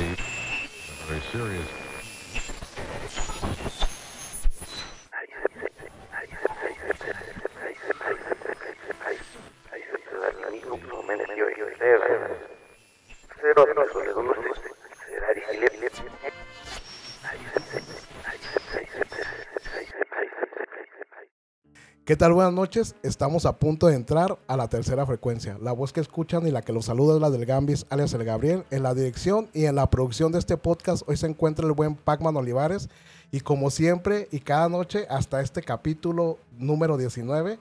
heat. A very serious ¿Qué tal? Buenas noches. Estamos a punto de entrar a la tercera frecuencia. La voz que escuchan y la que los saluda es la del Gambis, alias el Gabriel. En la dirección y en la producción de este podcast hoy se encuentra el buen Pacman Olivares. Y como siempre y cada noche hasta este capítulo número 19,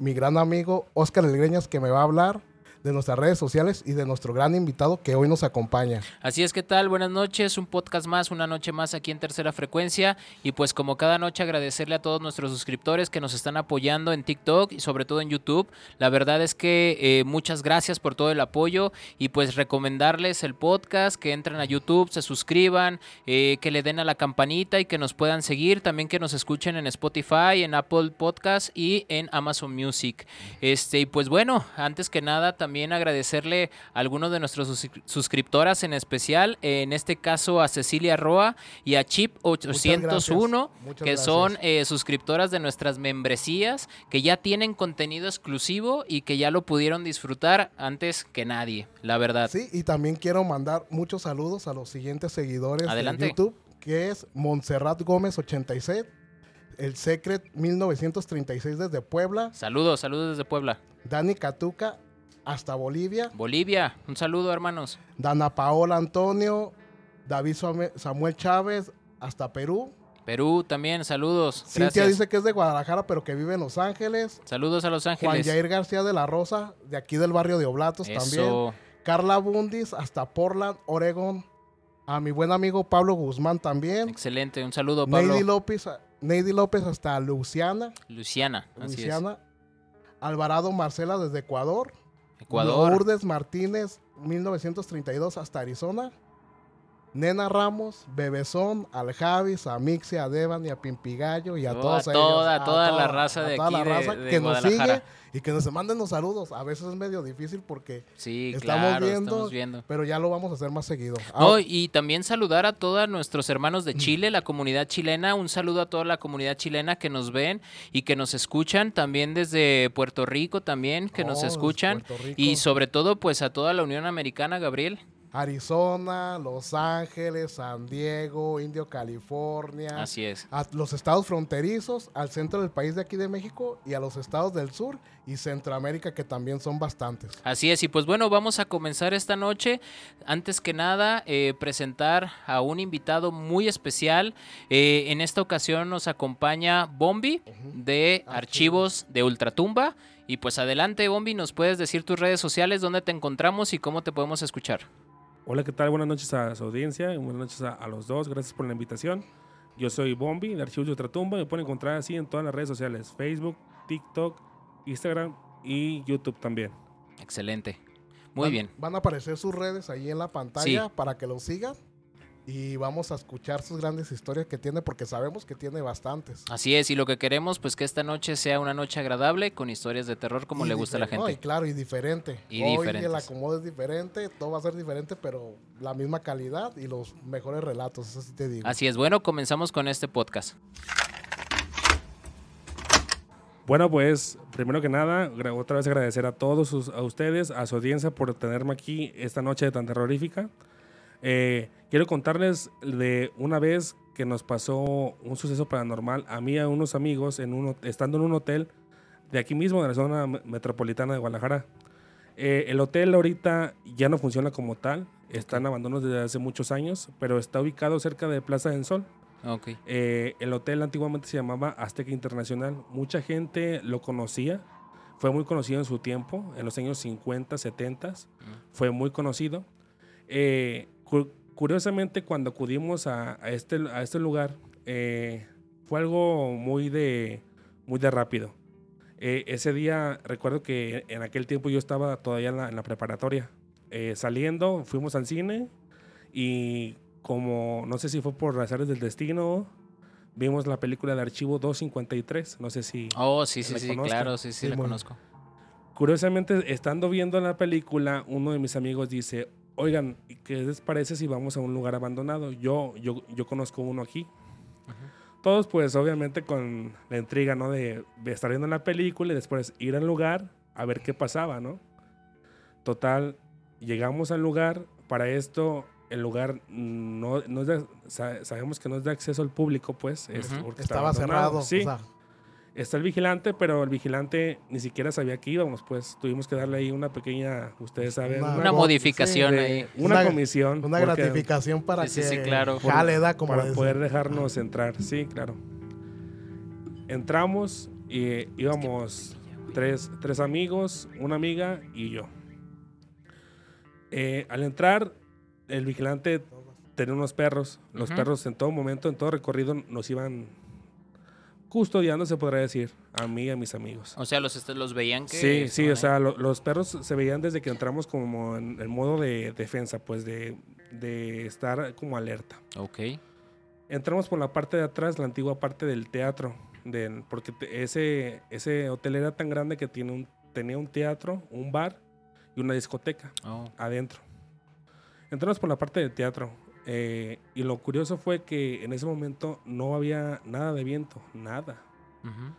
mi gran amigo Oscar Elgreñas que me va a hablar de nuestras redes sociales y de nuestro gran invitado que hoy nos acompaña. Así es, ¿qué tal? Buenas noches, un podcast más, una noche más aquí en Tercera Frecuencia y pues como cada noche agradecerle a todos nuestros suscriptores que nos están apoyando en TikTok y sobre todo en YouTube. La verdad es que eh, muchas gracias por todo el apoyo y pues recomendarles el podcast, que entren a YouTube, se suscriban, eh, que le den a la campanita y que nos puedan seguir, también que nos escuchen en Spotify, en Apple Podcast y en Amazon Music. Este, y pues bueno, antes que nada también agradecerle a algunos de nuestros sus- suscriptoras en especial, en este caso a Cecilia Roa y a Chip 801, Muchas que gracias. son eh, suscriptoras de nuestras membresías, que ya tienen contenido exclusivo y que ya lo pudieron disfrutar antes que nadie, la verdad. Sí, y también quiero mandar muchos saludos a los siguientes seguidores Adelante. de YouTube, que es Montserrat Gómez 86, el Secret 1936 desde Puebla, Saludos, saludos desde Puebla. Dani Catuca hasta Bolivia, Bolivia, un saludo hermanos. Dana Paola Antonio, David Samuel Chávez hasta Perú. Perú también, saludos. Cintia Gracias. dice que es de Guadalajara, pero que vive en Los Ángeles. Saludos a Los Juan Ángeles. Jair García de la Rosa, de aquí del barrio de Oblatos también. Carla Bundis hasta Portland, Oregon. A mi buen amigo Pablo Guzmán también. Excelente, un saludo Pablo. Neidy López, Neidy López hasta Luciana. Luciana, así es. Luciana. Alvarado Marcela desde Ecuador. Ecuador. Lourdes Martínez, 1932 hasta Arizona. Nena Ramos, Bebezón, al Javis, a Mixi, a Devan y a Pimpigallo y a Oh, todos a ellos. toda- a toda la raza de toda aquí la raza de que nos sigue y que nos manden los saludos. A veces es medio difícil porque Sí, estamos claro, viendo, estamos viendo. pero ya lo vamos a hacer más seguido. No, y también saludar a todos nuestros hermanos de Chile, la comunidad chilena. Un saludo a toda la comunidad chilena que nos ven y que nos escuchan. También desde Puerto Rico también que Oh, nos desde escuchan. Y sobre todo pues a toda la Unión Americana, Gabriel. Arizona, Los Ángeles, San Diego, Indio, California. Así es. a los estados fronterizos, al centro del país de aquí de México y a los estados del sur y Centroamérica que también son bastantes. Así es, y pues bueno, vamos a comenzar esta noche. Antes que nada, eh, presentar a un invitado muy especial. Eh, en esta ocasión nos acompaña Bombi de Archivos de Ultratumba. Y pues adelante, Bombi, nos puedes decir tus redes sociales, dónde te encontramos y cómo te podemos escuchar. Hola, ¿qué tal? Buenas noches a su audiencia y buenas noches a, a los dos. Gracias por la invitación. Yo soy Bombi de Archivos de Ultratumba. Me pueden encontrar así en todas las redes sociales: Facebook, TikTok, Instagram y YouTube también. Excelente. Muy Van- bien. Van a aparecer sus redes ahí en la pantalla para que los sigan y vamos a escuchar sus grandes historias que tiene porque sabemos que tiene bastantes. Así es, y lo que queremos, pues que esta noche sea una noche agradable con historias de terror como Y le gusta a la difer- no, gente. y claro, y diferente. Y Hoy el acomodo es diferente, todo va a ser diferente, pero la misma calidad y los mejores relatos, eso sí te digo. Así es, bueno, comenzamos con este podcast. Bueno, pues primero que nada, otra vez agradecer a todos sus- a ustedes, a su audiencia por tenerme aquí esta noche tan terrorífica. Eh, quiero contarles de una vez que nos pasó un suceso paranormal a mí y a unos amigos en un, estando en un hotel de aquí mismo, de la zona me- metropolitana de Guadalajara. Eh, el hotel ahorita ya no funciona como tal, está en abandono desde hace muchos años, pero está ubicado cerca de Plaza del Sol. Ok. Eh, el hotel antiguamente se llamaba Azteca Internacional. Mucha gente lo conocía. Fue muy conocido en su tiempo, en los años 50, 70. Fue muy conocido. Eh, curiosamente, cuando acudimos a, a este, a este lugar, eh, fue algo muy de, muy de rápido. Eh, ese día, recuerdo que en aquel tiempo yo estaba todavía en la, en la preparatoria. Eh, saliendo, fuimos al cine y como, no sé si fue por razones del destino, vimos la película de Archivo 253. No sé si... Oh, sí, sí, ¿La sí, conozco? claro, sí, sí, Sí, la bueno. conozco. Curiosamente, estando viendo la película, uno de mis amigos dice, oigan, ¿y ¿qué les parece si vamos a un lugar abandonado? Yo, yo, yo conozco uno aquí. Todos, pues, obviamente con la intriga, ¿no? De, de estar viendo la película y después ir al lugar a ver qué pasaba, ¿no? Total, llegamos al lugar. Para esto, el lugar no, no es de- sa- sabemos que no es de acceso al público, pues. es porque Estaba cerrado. Sí, o sea, está el vigilante, pero el vigilante ni siquiera sabía que íbamos, pues. Tuvimos que darle ahí una pequeña, ustedes saben, Una- modificación de- ahí. una, Una- comisión. una porque- gratificación para Sí, que sí, sí, claro. jale, da como para dice. poder dejarnos entrar. Sí, claro. Entramos y íbamos tres, tres amigos, una amiga y yo. Eh, al entrar, el vigilante tenía unos perros. Los perros en todo momento, en todo recorrido, nos iban custodiando, se podría decir, a mí y a mis amigos. O sea, los, este- los veían que. Sí, sí, o sea, lo- los perros se veían desde que entramos como en el modo de defensa, pues de, de estar como alerta. Ok. Entramos por la parte de atrás, la antigua parte del teatro, del- porque ese, ese hotel era tan grande que tiene un, tenía un teatro, un bar y una discoteca Oh, adentro. Entramos por la parte del teatro eh, y lo curioso fue que en ese momento no había nada de viento, nada. ujú.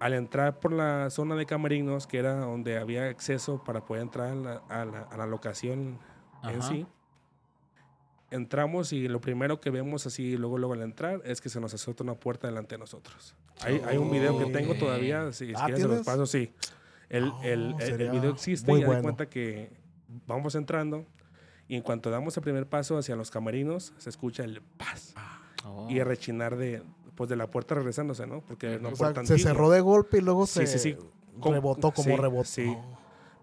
Al entrar por la zona de camerinos, que era donde había acceso para poder entrar a la, a la- a la locación en Ajá. sí, entramos y lo primero que vemos así luego luego al entrar es que se nos azota una puerta delante de nosotros. Hay, hay un video que tengo todavía, si, si Ah, quieren se los paso, sí. El, Oh, el- el- el video existe y bueno. cuenta que vamos entrando y en cuanto damos el primer paso hacia los camerinos se escucha el paz Oh. y el rechinar de, pues, de la puerta regresándose, ¿no? Porque no O por sea, se cerró de golpe y luego Sí, se sí, sí. Como- rebotó como sí, rebotó. sí.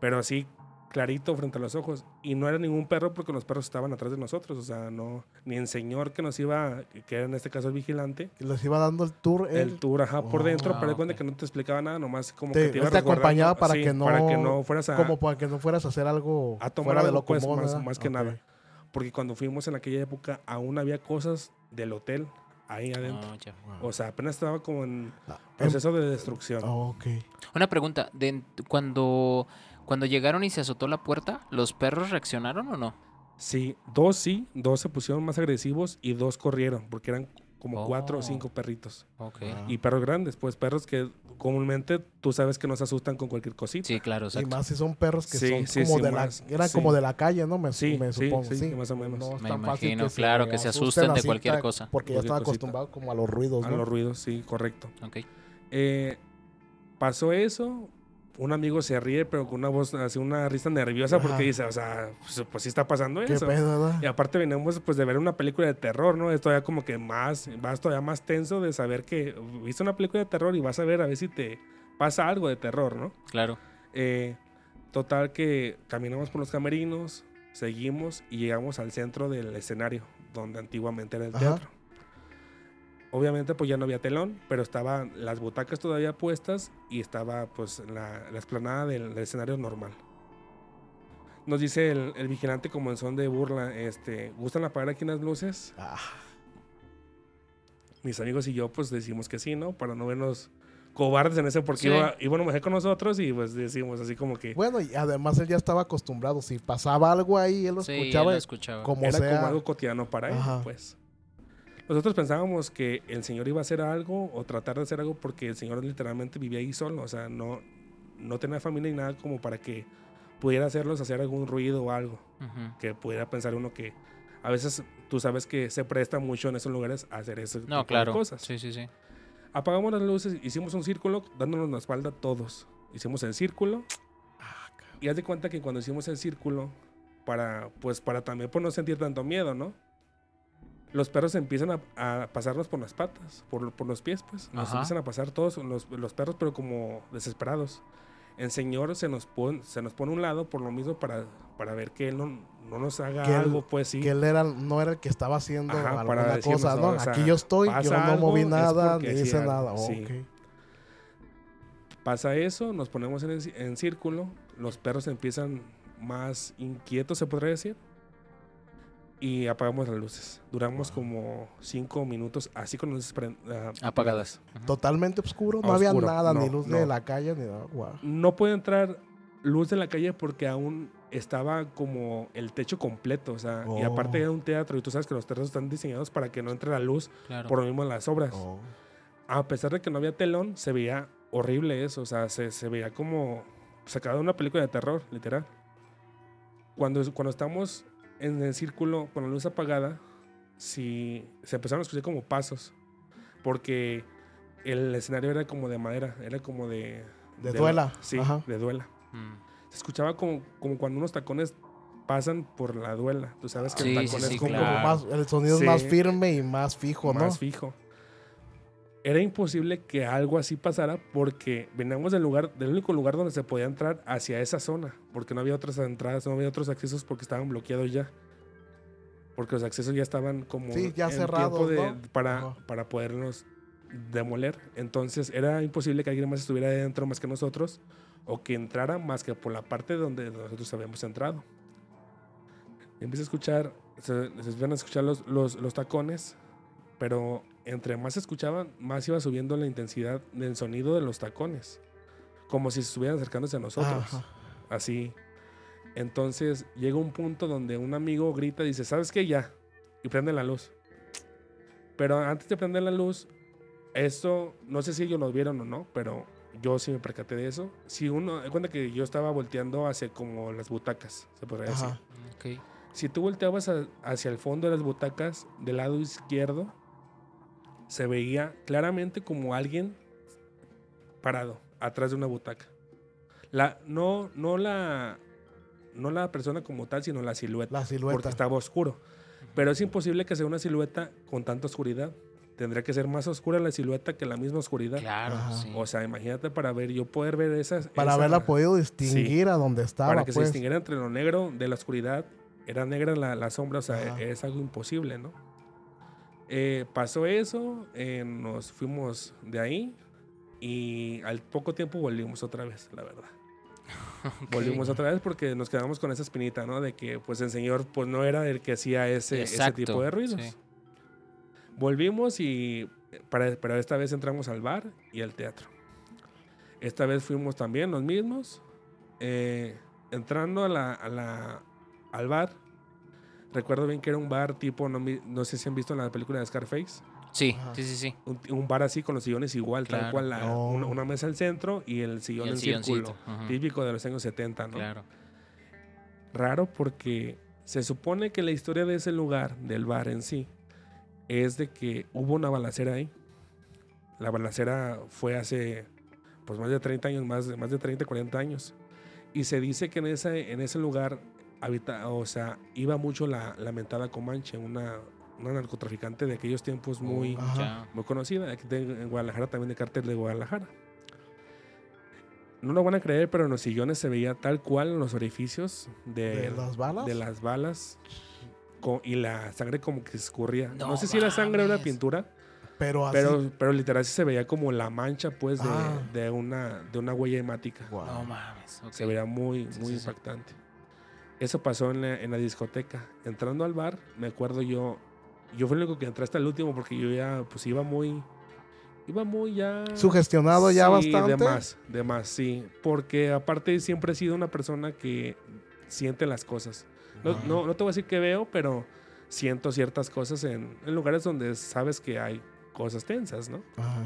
pero así clarito frente a los ojos. Y no era ningún perro porque los perros estaban atrás de nosotros. O sea, no, ni el señor que nos iba, que era en este caso el vigilante, Y les iba dando el tour. el él. tour ajá, por Oh. dentro, Ah, pero de cuenta ok. que no te explicaba nada, nomás como Te- que te iba te acompañaba para sí, que no- para que no fueras a... Como para que no fueras a hacer algo A tomar fuera de algo, lo pues, común. más- más que Ok. nada. Porque cuando fuimos en aquella época aún había cosas del hotel ahí adentro. Oh, ya. O sea, apenas estaba como en Ah, proceso de destrucción. em- ok. Una pregunta. de- cuando, cuando llegaron y se azotó la puerta, ¿los perros reaccionaron o no? Sí, dos sí, dos se pusieron más agresivos y dos corrieron, porque eran como cuatro o Oh. cinco perritos. Ok. Ah. Y perros grandes, pues perros que comúnmente tú sabes que nos asustan con cualquier cosita. Sí, claro, Y exacto. más si son perros que Sí, son sí, como sí, de la, más, sí. como de la calle, ¿no? Me, Sí, me sí, supongo. sí, Sí, más o menos. No es Me tan fácil imagino, se claro, que se asusten de cualquier cosa. Porque ya están acostumbrados como a los ruidos, A ¿no? los ruidos, sí, correcto. Ok. Eh, pasó eso, un amigo se ríe, pero con una voz, así una risa nerviosa, Ajá. porque dice, o sea, pues, pues sí está pasando Qué eso. pedo. Y aparte venimos pues de ver una película de terror, ¿no? Es todavía como que más, vas todavía más tenso de saber que viste una película de terror y vas a ver a ver si te pasa algo de terror, ¿no? Claro. Eh, total que caminamos por los camerinos, seguimos y llegamos al centro del escenario, donde antiguamente era el Ajá. teatro. Obviamente pues ya no había telón, pero estaban las butacas todavía puestas y estaba pues la, la explanada del, del escenario normal. Nos dice el, el vigilante como en son de burla, este, ¿gustan apagar aquí las luces? Ah, Mis amigos y yo pues decimos que sí, ¿no? Para no vernos cobardes en ese porque Sí. iba, iba una mujer con nosotros y pues decimos así como que... bueno, y además él ya estaba acostumbrado. Si pasaba algo ahí, él lo Sí, él escuchaba lo escuchaba. como era sea. como algo cotidiano para él, Ajá. pues. Nosotros pensábamos que el señor iba a hacer algo o tratar de hacer algo porque el señor literalmente vivía ahí solo, o sea, no, no tenía familia ni nada como para que pudiera hacerlos hacer algún ruido o algo, Ujú. que pudiera pensar uno que a veces tú sabes que se presta mucho en esos lugares a hacer tipo No, claro. cosas. Sí, sí, sí. Apagamos las luces, hicimos un círculo dándonos la espalda todos. Hicimos el círculo Ah, y haz de cuenta que cuando hicimos el círculo, para, pues para también por no sentir tanto miedo, ¿no? Los perros empiezan a, a pasarnos por las patas, por, por los pies, pues. Nos Ajá. empiezan a pasar todos los, los perros, pero como desesperados. El señor se nos pone, se nos pone a un lado por lo mismo para, para ver que él no, no nos haga Que él- algo, pues sí. Que él era, no era el que estaba haciendo Ajá, para alguna decirnos, cosa, ¿no? o sea, Aquí yo estoy, yo no algo, moví nada, ni hice algo, nada. sí. Ok. Pasa eso, nos ponemos en, en círculo, los perros empiezan más inquietos, se podría decir, y apagamos las luces. Duramos como cinco minutos así con luces ah, Apagadas. Totalmente oscuro, no había nada, ni luz no. de la calle, ni nada. No puede entrar luz de la calle porque aún estaba como el techo completo, o sea, y Oh. aparte era un teatro y tú sabes que los teatros están diseñados para que no entre la luz Claro. por lo mismo en las obras. Oh. A pesar de que no había telón, se veía horrible eso, o sea, se, se veía como sacado de una película de terror, literal. Cuando, cuando estamos en el círculo con la luz apagada, sí, se empezaron a escuchar como pasos, porque el escenario era como de madera, era como de... De la- duela, sí, ajá. de duela. Mm. Se escuchaba como, como cuando unos tacones pasan por la duela. Tú sabes que Sí, el tacón sí, es como Como claro. más, el sonido Sí. es más firme y más fijo, ¿no? más fijo. Era imposible que algo así pasara porque veníamos del lugar, del único lugar donde se podía entrar hacia esa zona, porque no había otras entradas, no había otros accesos porque estaban bloqueados ya. Porque los accesos ya estaban como Sí, ya en cerrados, de- ¿no? para, para podernos demoler. Entonces era imposible que alguien más estuviera dentro más que nosotros o que entrara más que por la parte donde nosotros habíamos entrado. Empieza a escuchar, se, se empiezan a escuchar los, los, los tacones, pero entre más se escuchaban, más iba subiendo la intensidad del sonido de los tacones, como si estuvieran acercándose a nosotros, Ajá. así. Entonces llega un punto donde un amigo grita y dice, ¿sabes qué? Ya, y prende la luz. Pero antes de prender la luz, esto, no sé si ellos lo vieron o no, pero yo sí me percaté de eso. Si uno, de cuenta que yo estaba volteando hacia como las butacas, se podría decir. Ajá. Ok. Si tú volteabas a- hacia el fondo de las butacas, del lado izquierdo, se veía claramente como alguien parado atrás de una butaca. La, no, no, la, no la persona como tal, sino la silueta. La silueta. Porque estaba oscuro. Pero es imposible que sea una silueta con tanta oscuridad. Tendría que ser más oscura la silueta que la misma oscuridad. Claro, sí. O sea, imagínate para ver, yo poder ver esas. Para esa- haberla podido distinguir a donde estaba, para que se pues. distinguiera entre lo negro de la oscuridad. Era negra la, la sombra, o sea, Ajá. es algo imposible, ¿no? Eh, pasó eso, eh, nos fuimos de ahí y al poco tiempo volvimos otra vez, la verdad. Ok. Volvimos otra vez porque nos quedamos con esa espinita, ¿no? De que pues el señor pues no era el que hacía ese, ese tipo de ruidos. sí. Volvimos y para, pero esta vez entramos al bar y al teatro. Esta vez fuimos también los mismos. eh, entrando a la, a la- al bar, recuerdo bien que era un bar tipo, no, no sé si han visto la película de Scarface, Sí, Ajá. sí, sí, sí. un, un bar así con los sillones igual, tal Claro. cual, la- Oh. una, una mesa al centro y el sillón Y el en círculo. Ujú. típico de los años 70, ¿no? Claro. raro porque se supone que la historia de ese lugar, del bar en sí, es de que hubo una balacera ahí. La balacera fue hace pues más de 30 años, más, de- más de 30, 40 años. Y se dice que en ese, en ese lugar habita, o sea, iba mucho la lamentada Comanche, una, una narcotraficante de aquellos tiempos muy, Ajá. Ya. muy conocida, aquí de- en Guadalajara también de cártel de Guadalajara. No lo van a creer, pero en los sillones se veía tal cual en los orificios de, ¿De las balas? de las balas y la sangre como que escurría. No, No sé si era sangre o era mames. pintura, Pero así. pero, pero literal se veía como la mancha pues de, Ah. de una, de una huella hemática. No mames. ok. Se veía muy, Sí, muy sí, sí. Eso pasó en la, en la discoteca. Entrando al bar, me acuerdo yo, yo fui el único que entré hasta el último porque yo ya, pues iba muy, iba muy ya... Sugestionado ya bastante. De más, de más, sí. Porque aparte siempre he sido una persona que siente las cosas. No, no, no te voy a decir que veo, pero siento ciertas cosas en, en lugares donde sabes que hay cosas tensas, ¿no? Ajá.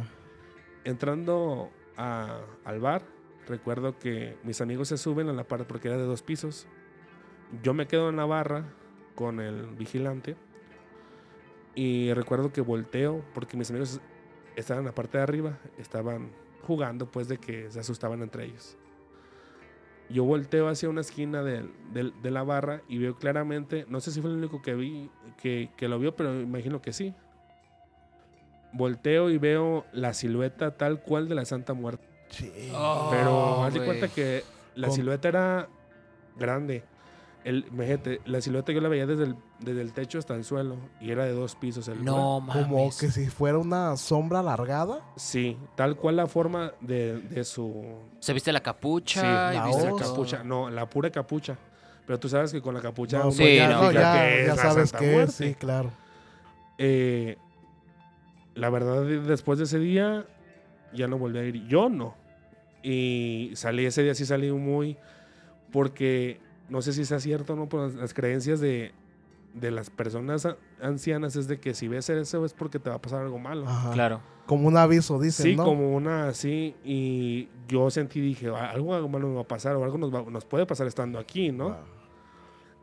Entrando a- al bar, recuerdo que mis amigos se suben a la parte porque era de dos pisos. Yo me quedo en la barra con el vigilante y recuerdo que volteo porque mis amigos estaban en la parte de arriba, estaban jugando pues de que se asustaban entre ellos. Yo volteo hacia una esquina del- de, la barra y veo claramente, no sé si fue el único que vi, que, que lo vio, pero imagino que sí. Volteo y veo la silueta tal cual de la Santa Muerte. Sí. Oh, Pero haz de cuenta que la Con- silueta era grande. El, imagínate, la silueta yo la veía desde el, desde el techo hasta el suelo y era de dos pisos el No mames. Como que si fuera una sombra alargada. Sí, tal cual la forma de, de su... ¿Se viste la Sí, capucha? y la viste capucha. No, la pura capucha. Pero tú sabes que con la capucha No, sí, ya, no, ya, que es ya la sabes Santa que es, sí, claro. Eh, la verdad, de- después de ese día, ya no volví a ir. Yo no. Y salí ese día, sí salí muy. Porque no sé si sea cierto o no, pero las creencias de, de las personas ancianas es de que si ves eso es porque te va a pasar algo malo. Ajá. Claro. Como un aviso, dicen, Sí, ¿no? como una así, y yo sentí, dije, "Ah, algo, algo malo nos va a pasar, o algo nos, va- nos puede pasar estando aquí, ¿no? Wow.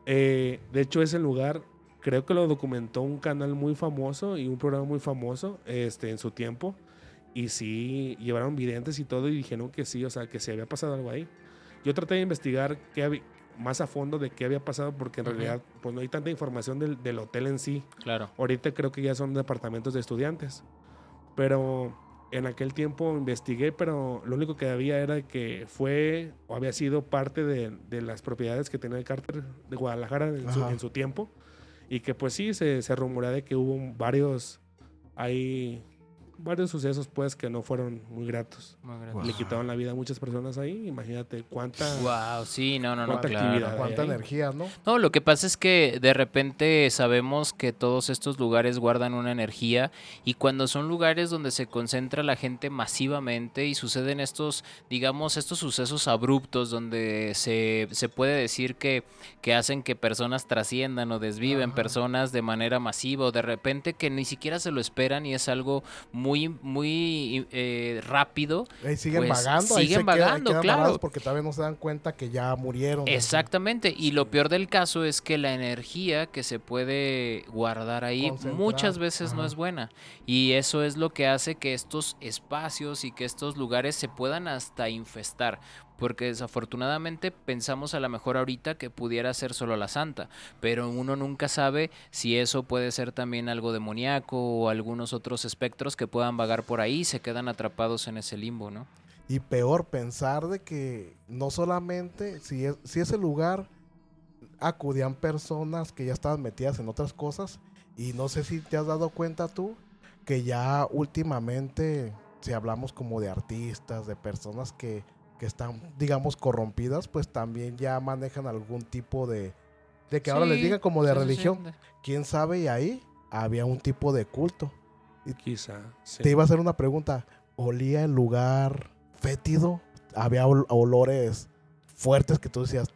Eh, de hecho, ese lugar creo que lo documentó un canal muy famoso y un programa muy famoso este, en su tiempo. Y sí, llevaron videntes y todo y dijeron que sí, o sea, que se había pasado algo ahí. Yo traté de investigar qué había- más a fondo de qué había pasado porque en Ujú. realidad pues no hay tanta información del, del hotel en sí. Claro. Ahorita creo que ya son departamentos de estudiantes. Pero en aquel tiempo investigué, pero lo único que había era que fue o había sido parte de, de las propiedades que tenía el cárter de Guadalajara en su, en su tiempo. Y que pues sí, se, se rumorea de que hubo varios, hay varios sucesos pues que no fueron muy gratos. Muy grande. Wow. Le quitaron la vida a muchas personas ahí. Imagínate cuánta... Wow, sí, no, no, no, ¿Cuánta claro. actividad? Cuánta energía, ¿no? No, lo que pasa es que de repente sabemos que todos estos lugares guardan una energía y cuando son lugares donde se concentra la gente masivamente y suceden estos, digamos, estos sucesos abruptos donde se, se puede decir que, que hacen que personas trasciendan o desviven Ajá. personas de manera masiva o de repente que ni siquiera se lo esperan y es algo muy, muy eh, rápido. Ahí siguen Pues, vagando, siguen vagando, quedan claro. porque todavía no se dan cuenta que ya murieron. Exactamente, y lo peor del caso es que la energía que se puede guardar ahí Concentrar, muchas veces no es buena. Y eso es lo que hace que estos espacios y que estos lugares se puedan hasta infestar. Porque desafortunadamente pensamos a lo mejor ahorita que pudiera ser solo la santa, pero uno nunca sabe si eso puede ser también algo demoníaco o algunos otros espectros que puedan vagar por ahí y se quedan atrapados en ese limbo, ¿no? Y peor pensar de que no solamente si, es, si ese lugar acudían personas que ya estaban metidas en otras cosas y no sé si te has dado cuenta tú que ya últimamente si hablamos como de artistas, de personas que, que están digamos corrompidas, pues también ya manejan algún tipo de de que ahora les Sí, digan como de sí, sí, sí. religión, quién sabe y ahí había un tipo de culto. Quizá. sí. Te iba a hacer una pregunta. ¿Olía el lugar fétido? ¿Había ol- olores fuertes que tú decías?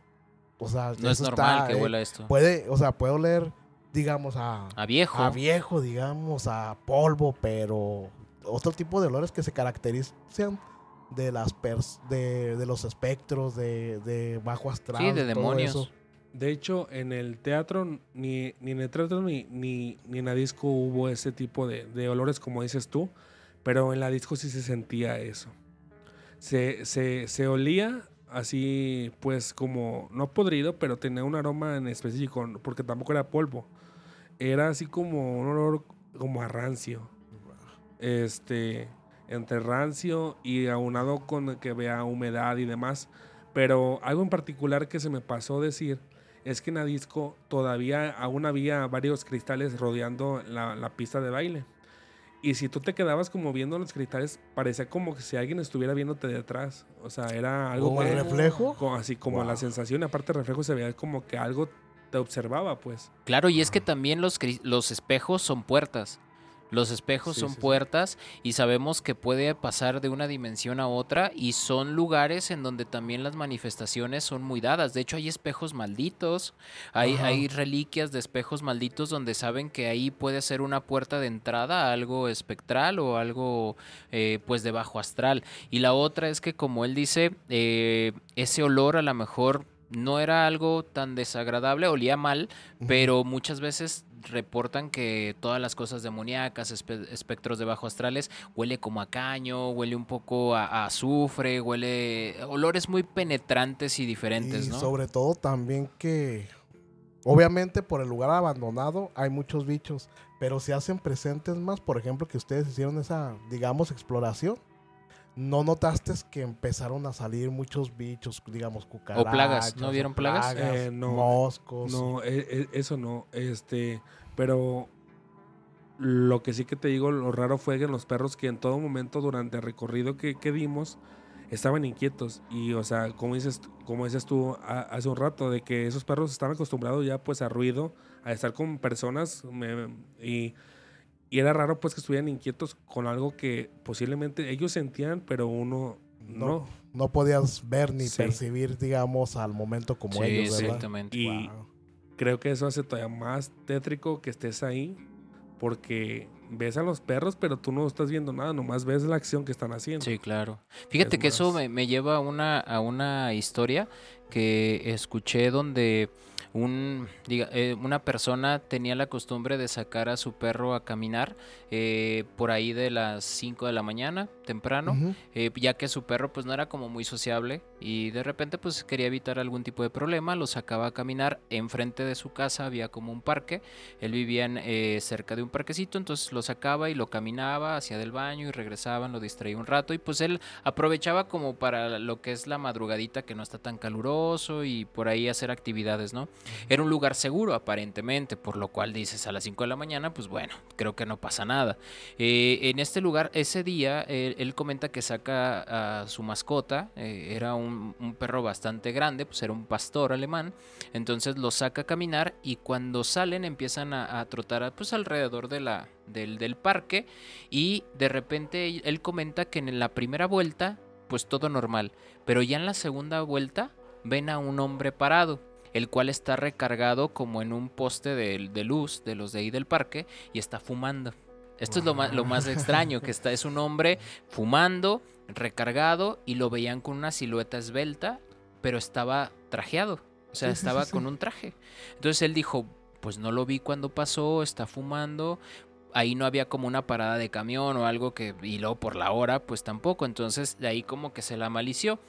O sea, No es normal está, que eh, huela esto. Puede, o sea, puede oler, digamos, a, A viejo. a viejo, digamos, a polvo, pero otro tipo de olores que se caracterizan de las pers- de, de los espectros, de, de bajo astral. Sí, de demonios. eso. De hecho, en el teatro, ni, ni en el teatro ni, ni, ni en la disco hubo ese tipo de, de olores como dices tú, pero en la disco sí se sentía eso. Se, se, se olía así, pues como, no podrido, pero tenía un aroma en específico, porque tampoco era polvo. Era así como un olor como a rancio. Este, entre rancio y aunado con que vea humedad y demás. Pero algo en particular que se me pasó decir es que en la disco todavía aún había varios cristales rodeando la, la pista de baile. Y si tú te quedabas como viendo los cristales, parecía como que si alguien estuviera viéndote de atrás. O sea, era algo ¿Como el que- reflejo? co- así como Wow. la sensación, aparte del reflejo se veía como que algo te observaba, pues. Claro, y es que también los, los espejos son puertas. Los espejos Sí, son sí, sí. puertas y sabemos que puede pasar de una dimensión a otra y son lugares en donde también las manifestaciones son muy dadas. De hecho, hay espejos malditos, hay, Ajá. hay reliquias de espejos malditos donde saben que ahí puede ser una puerta de entrada a algo espectral o algo eh, pues de bajo astral. Y la otra es que como él dice, eh, ese olor a lo mejor no era algo tan desagradable, olía mal, pero muchas veces reportan que todas las cosas demoníacas, espe- espectros de bajo astrales, huele como a caño, huele un poco a, a azufre, huele olores muy penetrantes y diferentes, y ¿no? sobre todo también que obviamente por el lugar abandonado hay muchos bichos, pero se hacen presentes más, por ejemplo, que ustedes hicieron esa, digamos, exploración. ¿No notaste que empezaron a salir muchos bichos, digamos, cucarachas? plagas, ¿no o vieron plagas? Eh, no. Moscos. No, e- e- eso no. Este, pero lo que sí que te digo, lo raro fue que los perros que en todo momento durante el recorrido que, que dimos estaban inquietos. Y, o sea, como dices, como dices tú a- hace un rato, de que esos perros están acostumbrados ya pues a ruido, a estar con personas. me- y, y era raro pues que estuvieran inquietos con algo que posiblemente ellos sentían, pero uno no. No. no podías ver ni Sí. percibir, digamos, al momento como Sí, ellos, ¿verdad? exactamente. Y Wow. creo que eso hace todavía más tétrico que estés ahí porque ves a los perros, pero tú no estás viendo nada, nomás ves la acción que están haciendo. Sí, claro. Fíjate Es que eso me, me lleva a una, a una historia que escuché donde un, diga, eh, una persona tenía la costumbre de sacar a su perro a caminar eh, por ahí de las 5 de la mañana, temprano, eh, ya que su perro pues no era como muy sociable y de repente pues quería evitar algún tipo de problema, lo sacaba a caminar, enfrente de su casa había como un parque, él vivía en, eh, cerca de un parquecito, entonces lo sacaba y lo caminaba hacia del baño y regresaban, lo distraía un rato y pues él aprovechaba como para lo que es la madrugadita que no está tan caluroso y por ahí hacer actividades, ¿no? Era un lugar seguro aparentemente, por lo cual dices a las 5 de la mañana, pues bueno, creo que no pasa nada. Eh, en este lugar, ese día, él, comenta que saca a su mascota, eh, era un, perro bastante grande, pues era un pastor alemán, entonces lo saca a caminar y cuando salen empiezan a, a trotar pues alrededor de la, del, del parque y de repente él comenta que en la primera vuelta, pues todo normal, pero ya en la segunda vuelta ven a un hombre parado el cual está recargado como en un poste de, de luz de los de ahí del parque y está fumando. Esto es lo más, lo más extraño, que está, es un hombre fumando, recargado, y lo veían con una silueta esbelta, pero estaba trajeado. O sea, Sí, sí, sí, estaba sí. con un traje. Entonces él dijo, pues no lo vi cuando pasó, está fumando. Ahí no había como una parada de camión o algo que, y luego por la hora, pues tampoco. Entonces de ahí como que se la malició.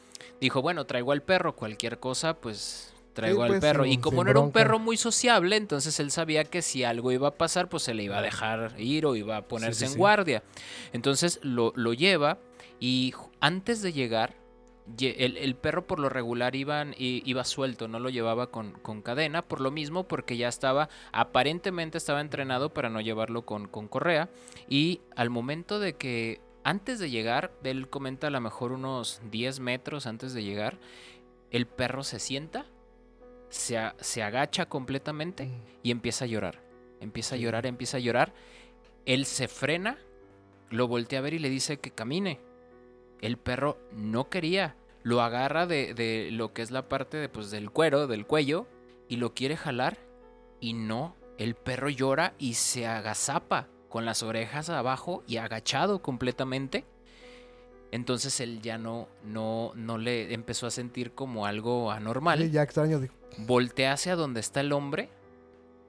Dijo, bueno, traigo al perro, cualquier cosa, pues traigo al pues, perro. sin- y como no era un perro muy sociable, entonces él sabía que si algo iba a pasar, pues se le iba a dejar ir o iba a ponerse sí, en sí. guardia. Entonces lo, lo lleva y antes de llegar, lle- el, el perro por lo regular iban, iba suelto, no lo llevaba con, con cadena, por lo mismo porque ya estaba, aparentemente estaba entrenado para no llevarlo con, con correa. Y al momento de que, antes de llegar, él comenta a lo mejor unos 10 metros antes de llegar, el perro se sienta, se, a- se agacha completamente y empieza a llorar. Empieza a llorar, empieza a llorar. Él se frena, lo voltea a ver y le dice que camine. El perro no quería. Lo agarra de, de lo que es la parte de, pues, del cuero, del cuello, y lo quiere jalar. Y no, el perro llora y se agazapa con las orejas abajo y agachado completamente. Entonces él ya no, no, no le empezó a sentir como algo anormal Sí, ya extraño. dijo, voltea hacia donde está el hombre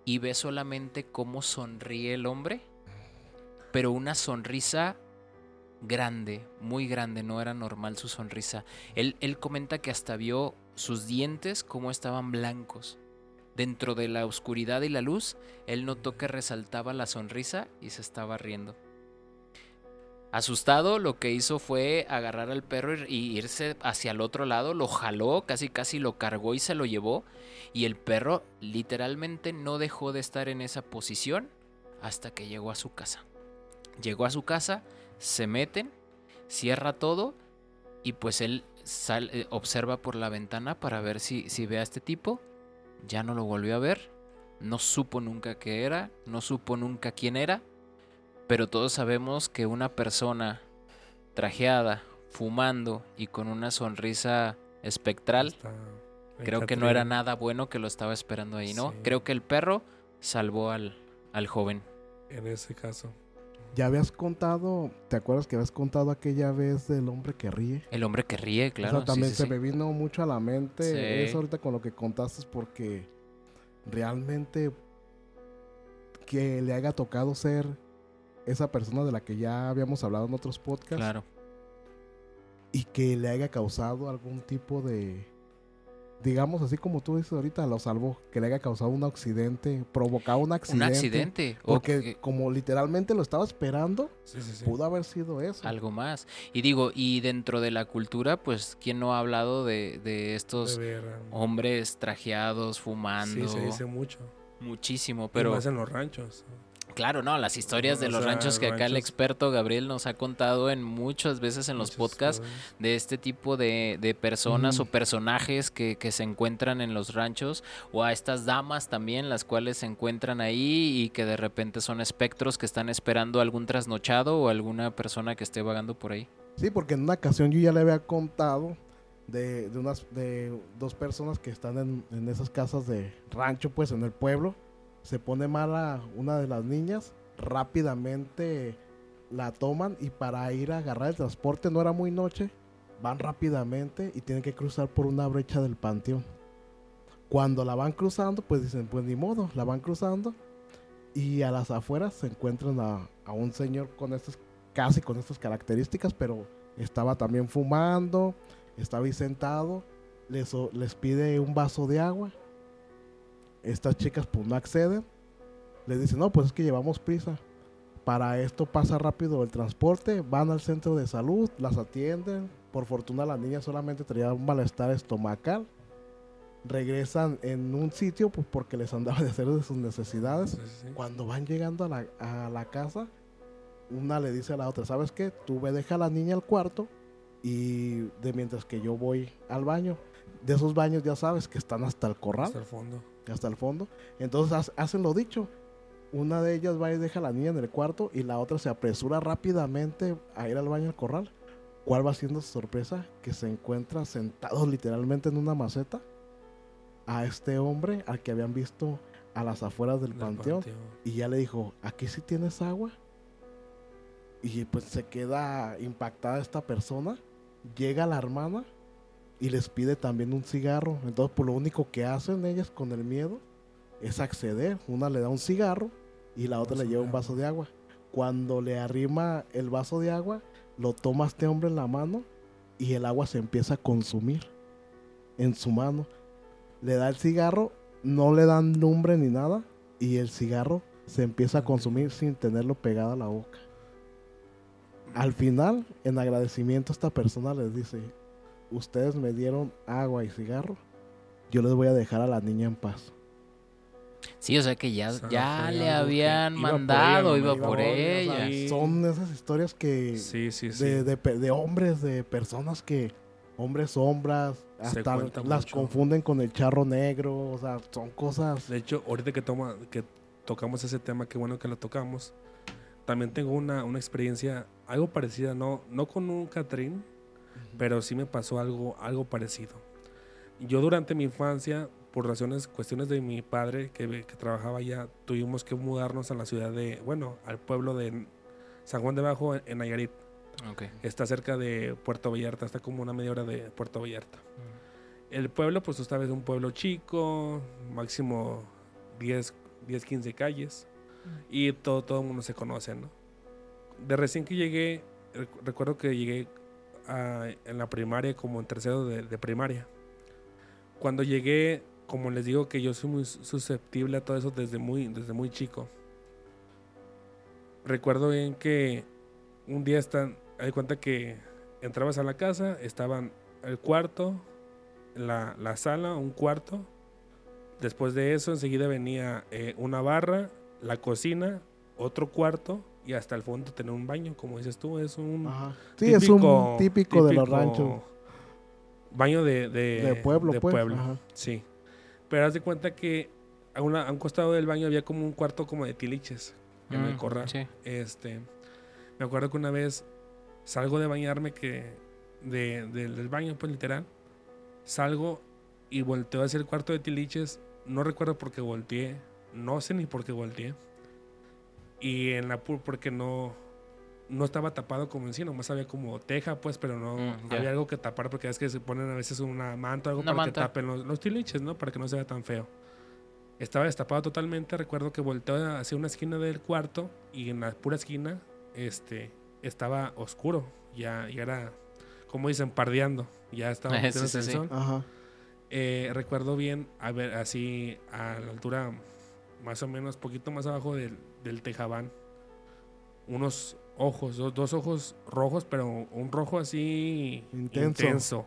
y ve solamente cómo sonríe el hombre, pero una sonrisa grande, muy grande, no era normal su sonrisa. Él, él comenta que hasta vio sus dientes como estaban blancos. Dentro de la oscuridad y la luz, él notó que resaltaba la sonrisa y se estaba riendo. Asustado, lo que hizo fue agarrar al perro y irse hacia el otro lado, lo jaló, casi casi lo cargó y se lo llevó. Y el perro literalmente no dejó de estar en esa posición hasta que llegó a su casa. Llegó a su casa, se meten, cierra todo y pues él eh, observa por la ventana para ver si, si ve a este tipo. Ya no lo volvió a ver, no supo nunca qué era, no supo nunca quién era, pero todos sabemos que una persona trajeada, fumando y con una sonrisa espectral, Está creo que no era nada bueno que lo estaba esperando ahí, ¿no? Sí. Creo que el perro salvó al, al joven. En ese caso. Ya habías contado, ¿te acuerdas que habías contado aquella vez del hombre que ríe? El hombre que ríe, claro. Eso también sí, sí, se sí. me vino mucho a la mente. Sí. Eso ahorita con lo que contaste porque realmente que le haya tocado ser esa persona de la que ya habíamos hablado en otros podcasts Claro. y que le haya causado algún tipo de, digamos así como tú dices ahorita, lo salvó, que le haya causado un accidente, provocado un accidente. Un accidente. o Porque que- como literalmente lo estaba esperando, Sí, sí, sí. pudo haber sido eso. algo más. Y digo, y dentro de la cultura, pues, ¿quién no ha hablado de, de estos De ver, um, hombres trajeados, fumando? Sí, se dice mucho. Muchísimo, Pero más en los ranchos. Claro, no, las historias de los sea, ranchos que acá el experto Gabriel nos ha contado en muchas veces en los Muchas podcasts de este tipo de, de personas o personajes que, que se encuentran en los ranchos o a estas damas también las cuales se encuentran ahí y que de repente son espectros que están esperando algún trasnochado o alguna persona que esté vagando por ahí. Sí, porque en una ocasión yo ya le había contado de, de unas de dos personas que están en, en esas casas de rancho, pues en el pueblo. Se pone mala una de las niñas, rápidamente la toman y para ir a agarrar el transporte no era muy noche, van rápidamente y tienen que cruzar por una brecha del panteón. Cuando la van cruzando, pues dicen, pues ni modo, la van cruzando y a las afueras se encuentran a, un señor con estas, casi con estas características, pero estaba también fumando, estaba ahí sentado, les pide un vaso de agua. Estas chicas pues no acceden. Les dicen, no, pues es que llevamos prisa. Para esto pasa rápido el transporte, van al centro de salud, las atienden. Por fortuna la niña solamente tenía un malestar estomacal. Regresan en un sitio pues, porque les andaba de hacer de sus necesidades. Sí, sí, sí. Cuando van llegando a la, a la casa, una le dice a la otra, ¿sabes qué? Tú ve, deja a la niña al cuarto y de mientras que yo voy al baño. De esos baños ya sabes que están hasta el corral, Hasta el fondo. Hasta el fondo. Entonces ha- hacen lo dicho. Una de ellas va y deja a la niña en el cuarto y la otra se apresura rápidamente a ir al baño al corral. ¿Cuál va siendo su sorpresa? Que se encuentra sentado literalmente en una maceta a este hombre al que habían visto a las afueras del Del panteón. panteón. Y ya le dijo, aquí sí tienes agua. Y pues se queda impactada esta persona. Llega la hermana y les pide también un cigarro. Entonces, por lo único que hacen ellas con el miedo es acceder. Una le da un cigarro y la otra le lleva un vaso de agua. Cuando le arrima el vaso de agua, lo toma este hombre en la mano y el agua se empieza a consumir en su mano. Le da el cigarro, no le dan lumbre ni nada y el cigarro se empieza a consumir sin tenerlo pegado a la boca. Al final, en agradecimiento, esta persona les dice, ustedes me dieron agua y cigarro, yo les voy a dejar a la niña en paz. Sí, o sea que ya, O sea, ya le habían iba por mandado, ella, iba por ella, o ella. sea, Sí. Son esas historias que Sí, sí, sí. de, de pe- de hombres, de personas que, hombres sombras, hasta las mucho. confunden con el charro negro, o sea, son cosas... De hecho, ahorita que, toma, que tocamos ese tema, qué bueno que lo tocamos. También tengo una, una experiencia algo parecida, no, no con un Catrín, pero sí me pasó algo, algo parecido. Yo durante mi infancia, por razones, cuestiones de mi padre que, que trabajaba allá, tuvimos que mudarnos a la ciudad de, bueno, al pueblo de San Juan de Bajo en, Nayarit. Está cerca de Puerto Vallarta, está como una media hora de Puerto Vallarta. El pueblo, pues tú sabes, un pueblo chico, máximo 10, 10 15 calles. Y todo, todo el mundo se conoce, ¿no? De recién que llegué, rec- recuerdo que llegué a- en la primaria, como en tercero de, de primaria. Cuando llegué, como les digo que yo soy muy susceptible a todo eso desde muy, desde muy chico. Recuerdo bien que un día están, hay cuenta que entrabas a la casa, estaban el cuarto, la, la sala, un cuarto. Después de eso, enseguida venía eh, una barra, la cocina, otro cuarto y hasta el fondo tener un baño, como dices tú, es un Ajá. Sí, es un típico- típico de los típico ranchos Baño de, de, de pueblo, de pues. pueblo, Ajá. sí. Pero haz de cuenta que a, una- a un costado del baño había como un cuarto como de tiliches en el Mm, corral. Sí. Este, me acuerdo que una vez salgo de bañarme que de, del- del baño, pues literal, salgo y volteo hacia el cuarto de tiliches. No recuerdo por qué volteé, no sé ni por qué volteé. Y en la pu- porque no no estaba tapado como en sí, nomás había como teja, pues, pero no Mm, había algo que tapar porque es que se ponen a veces una manta o algo Una para manta. que tapen los, los tiliches, ¿no? Para que no se vea tan feo. Estaba destapado totalmente. Recuerdo que volteó hacia una esquina del cuarto y en la pura esquina este, estaba oscuro. Ya, ya era, como dicen, pardeando. Ya estaba Sí, metiéndose sí, el sí. sol. Ajá. Eh, recuerdo bien, a ver, así a la altura más o menos, poquito más abajo del, del tejabán, unos ojos, dos, dos ojos rojos, pero un rojo así Intenso. intenso,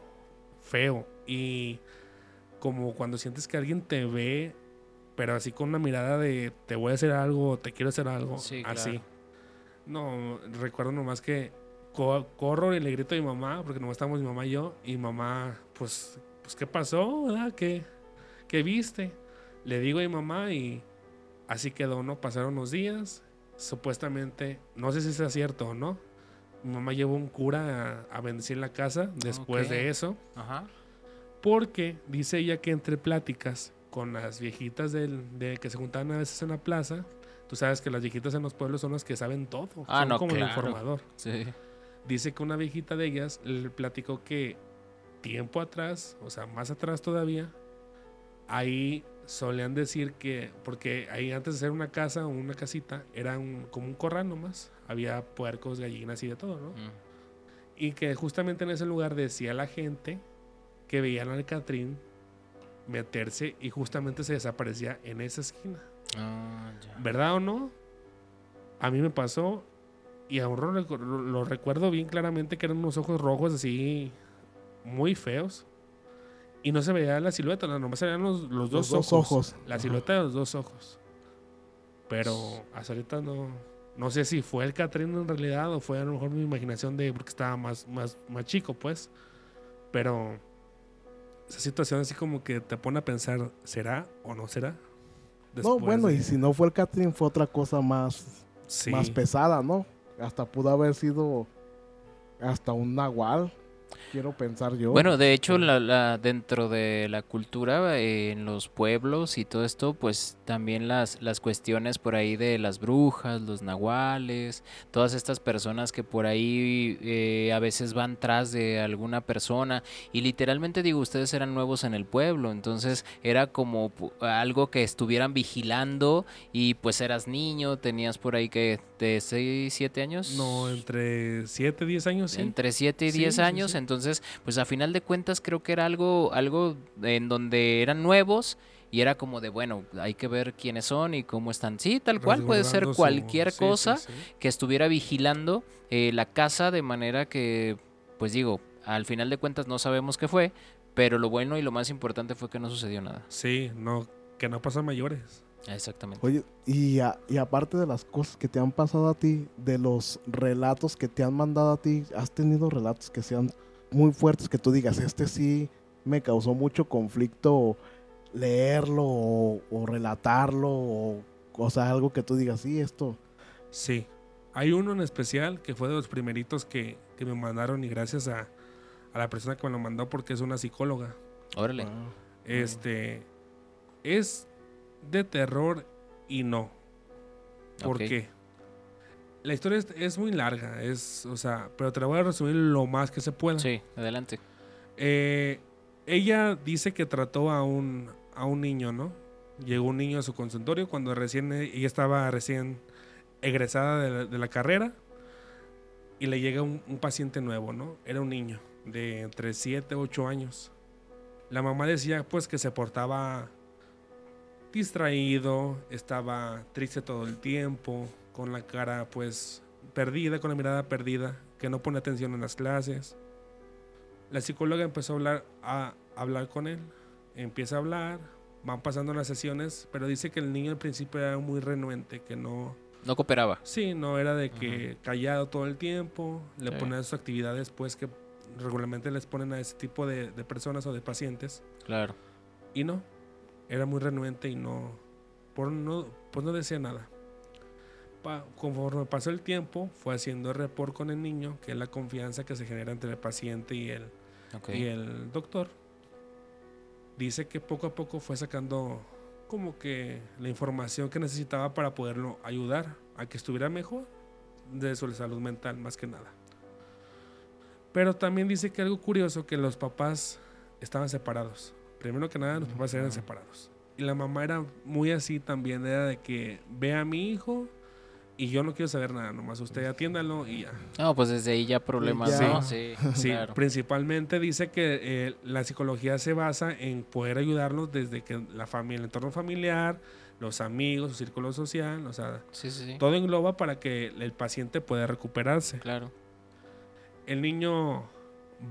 feo. Y como cuando sientes que alguien te ve, pero así con una mirada de te voy a hacer algo, te quiero hacer algo, Sí, así. claro. No, recuerdo nomás que co- corro y le grito a mi mamá, porque nomás estábamos mi mamá y yo, y mamá, pues, pues ¿qué pasó? verdad? ¿Qué, ¿Qué viste? Le digo a mi mamá y así quedó, ¿no? Pasaron unos días, supuestamente, no sé si sea cierto o no, Mi mamá llevó un cura a, a bendecir la casa después de eso. Ajá. Porque dice ella que entre pláticas con las viejitas del, de que se juntaban a veces en la plaza, tú sabes que las viejitas en los pueblos son las que saben todo. Ah, son no, como el informador. Sí. Dice que una viejita de ellas le platicó que tiempo atrás, o sea, más atrás todavía, ahí solían decir que, porque ahí antes de ser una casa o una casita, era un- como un corral nomás. Había puercos, gallinas y de todo, ¿no? Mm. Y que justamente en ese lugar decía la gente que veían al Catrín meterse y justamente se desaparecía en esa esquina. Ah, ya. ¿Verdad o no? A mí me pasó y aún lo, lo- lo recuerdo bien claramente que eran unos ojos rojos así muy feos. Y no se veía la silueta, no, nomás se veían los, los dos, dos ojos, ojos. La Ajá. silueta de los dos ojos. Pero hasta ahorita no, no sé si fue el Catrín en realidad o fue a lo mejor mi imaginación de porque estaba más, más, más chico, pues. Pero esa situación así como que te pone a pensar, ¿será o no será? No, bueno, de- y si no fue el Catherine, fue otra cosa más, Sí. más pesada, ¿no? Hasta pudo haber sido hasta un nahual, quiero pensar yo. Bueno, de hecho, la, la- dentro de la cultura eh, en los pueblos y todo esto, pues también las, las cuestiones por ahí de las brujas, los nahuales, todas estas personas que por ahí eh, a veces van tras de alguna persona y literalmente digo, ustedes eran nuevos en el pueblo, entonces era como algo que estuvieran vigilando y pues eras niño, tenías por ahí que de 6, 7 años. No, entre 7 y 10 años, sí. Entre 7 y Sí, 10 sí, años, sí. Entonces, pues a final de cuentas creo que era algo, algo en donde eran nuevos y era como de, bueno, hay que ver quiénes son y cómo están. Sí, tal cual, puede ser su- cualquier sí, sí, cosa sí. que estuviera vigilando eh, la casa de manera que, pues digo, al final de cuentas no sabemos qué fue, pero lo bueno y lo más importante fue que no sucedió nada. Sí, no, que no pasan mayores. Exactamente. Oye, y, a- y aparte de las cosas que te han pasado a ti, de los relatos que te han mandado a ti, ¿has tenido relatos que sean muy fuertes que tú digas, este sí me causó mucho conflicto leerlo o, o relatarlo o, o sea, algo que tú digas, sí, esto. Sí. Hay uno en especial que fue de los primeritos que, que me mandaron y gracias a, a la persona que me lo mandó porque es una psicóloga. Órale. wow. Este es de terror y no. ¿Por qué? La historia es, es muy larga, es, o sea, pero te la voy a resumir lo más que se pueda. Sí, adelante. Eh, ella dice que trató a un, a un niño, ¿no? Llegó un niño a su consultorio cuando recién eh, ella estaba recién egresada de la, de la carrera y le llega un, un paciente nuevo, ¿no? Era un niño de entre 7 8 años. La mamá decía pues que se portaba distraído, estaba triste todo el tiempo, con la cara pues perdida, con la mirada perdida, que no pone atención en las clases. La psicóloga empezó a hablar, a hablar con él, empieza a hablar, van pasando las sesiones, pero dice que el niño al principio era muy renuente, que no, No cooperaba. sí, no era de que callado todo el tiempo, le Sí. ponían sus actividades pues que regularmente les ponen a ese tipo de, de personas o de pacientes, Claro. y no, era muy renuente y no, por no, pues no decía nada. Pa- conforme pasó el tiempo, fue haciendo report con el niño, que es la confianza que se genera entre el paciente y el, Ok. y el doctor dice que poco a poco fue sacando como que la información que necesitaba para poderlo ayudar a que estuviera mejor de su salud mental más que nada. Pero también dice que algo curioso que los papás estaban separados. Primero que nada, los papás eran separados. Y la mamá era muy así también, era de que ve a mi hijo y yo no quiero saber nada, nomás usted atiéndalo y ya. No, pues desde ahí ya problemas, ya. ¿no? Sí, Sí, claro. principalmente dice que eh, la psicología se basa en poder ayudarlos desde que la familia, el entorno familiar, los amigos, su círculo social, o sea, Sí, sí, sí. todo engloba para que el paciente pueda recuperarse. Claro. El niño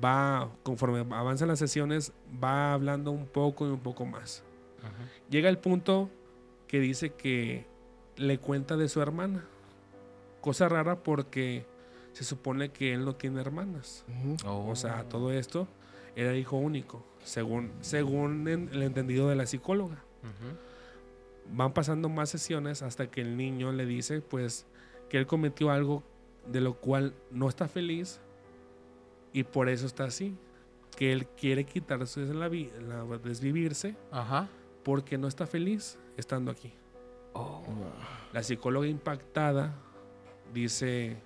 va, conforme avanzan las sesiones, va hablando un poco y un poco más. Ajá. Llega el punto que dice que le cuenta de su hermana. Cosa rara porque se supone que él no tiene hermanas. Ujú. Oh. O sea, todo esto era hijo único, según, según en- el entendido de la psicóloga. Ujú. Van pasando más sesiones hasta que el niño le dice, pues, que él cometió algo de lo cual no está feliz y por eso está así. Que él quiere quitarse la, la desvivirse Ajá. porque no está feliz estando aquí. Oh. La psicóloga impactada dice,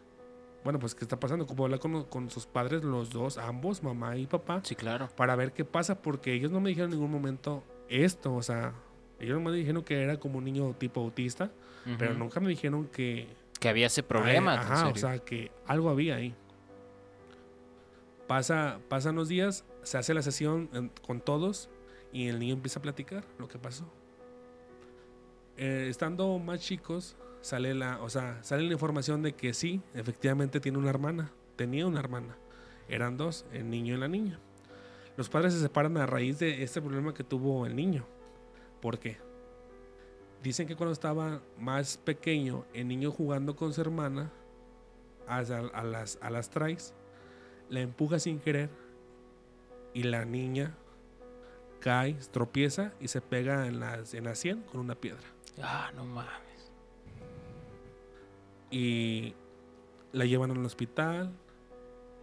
bueno, pues ¿qué está pasando? Como hablar con, con sus padres, los dos, ambos, mamá y papá, Sí, claro. para ver qué pasa, porque ellos no me dijeron en ningún momento esto, o sea, ellos me dijeron que era como un niño tipo autista, pero nunca me dijeron que... Que había ese problema. en Ajá, o sea, que algo había ahí. Pasa, pasan los días, se hace la sesión con todos y el niño empieza a platicar lo que pasó. Eh, estando más chicos, sale la, o sea, sale la información de que sí, efectivamente tiene una hermana, tenía una hermana. Eran dos, el niño y la niña. Los padres se separan a raíz de este problema que tuvo el niño. ¿Por qué? Dicen que cuando estaba más pequeño, el niño jugando con su hermana, a, las, a la empuja sin querer y la niña cae, tropieza y se pega en en la sien con una piedra. Ah, no mames. Y la llevan al hospital,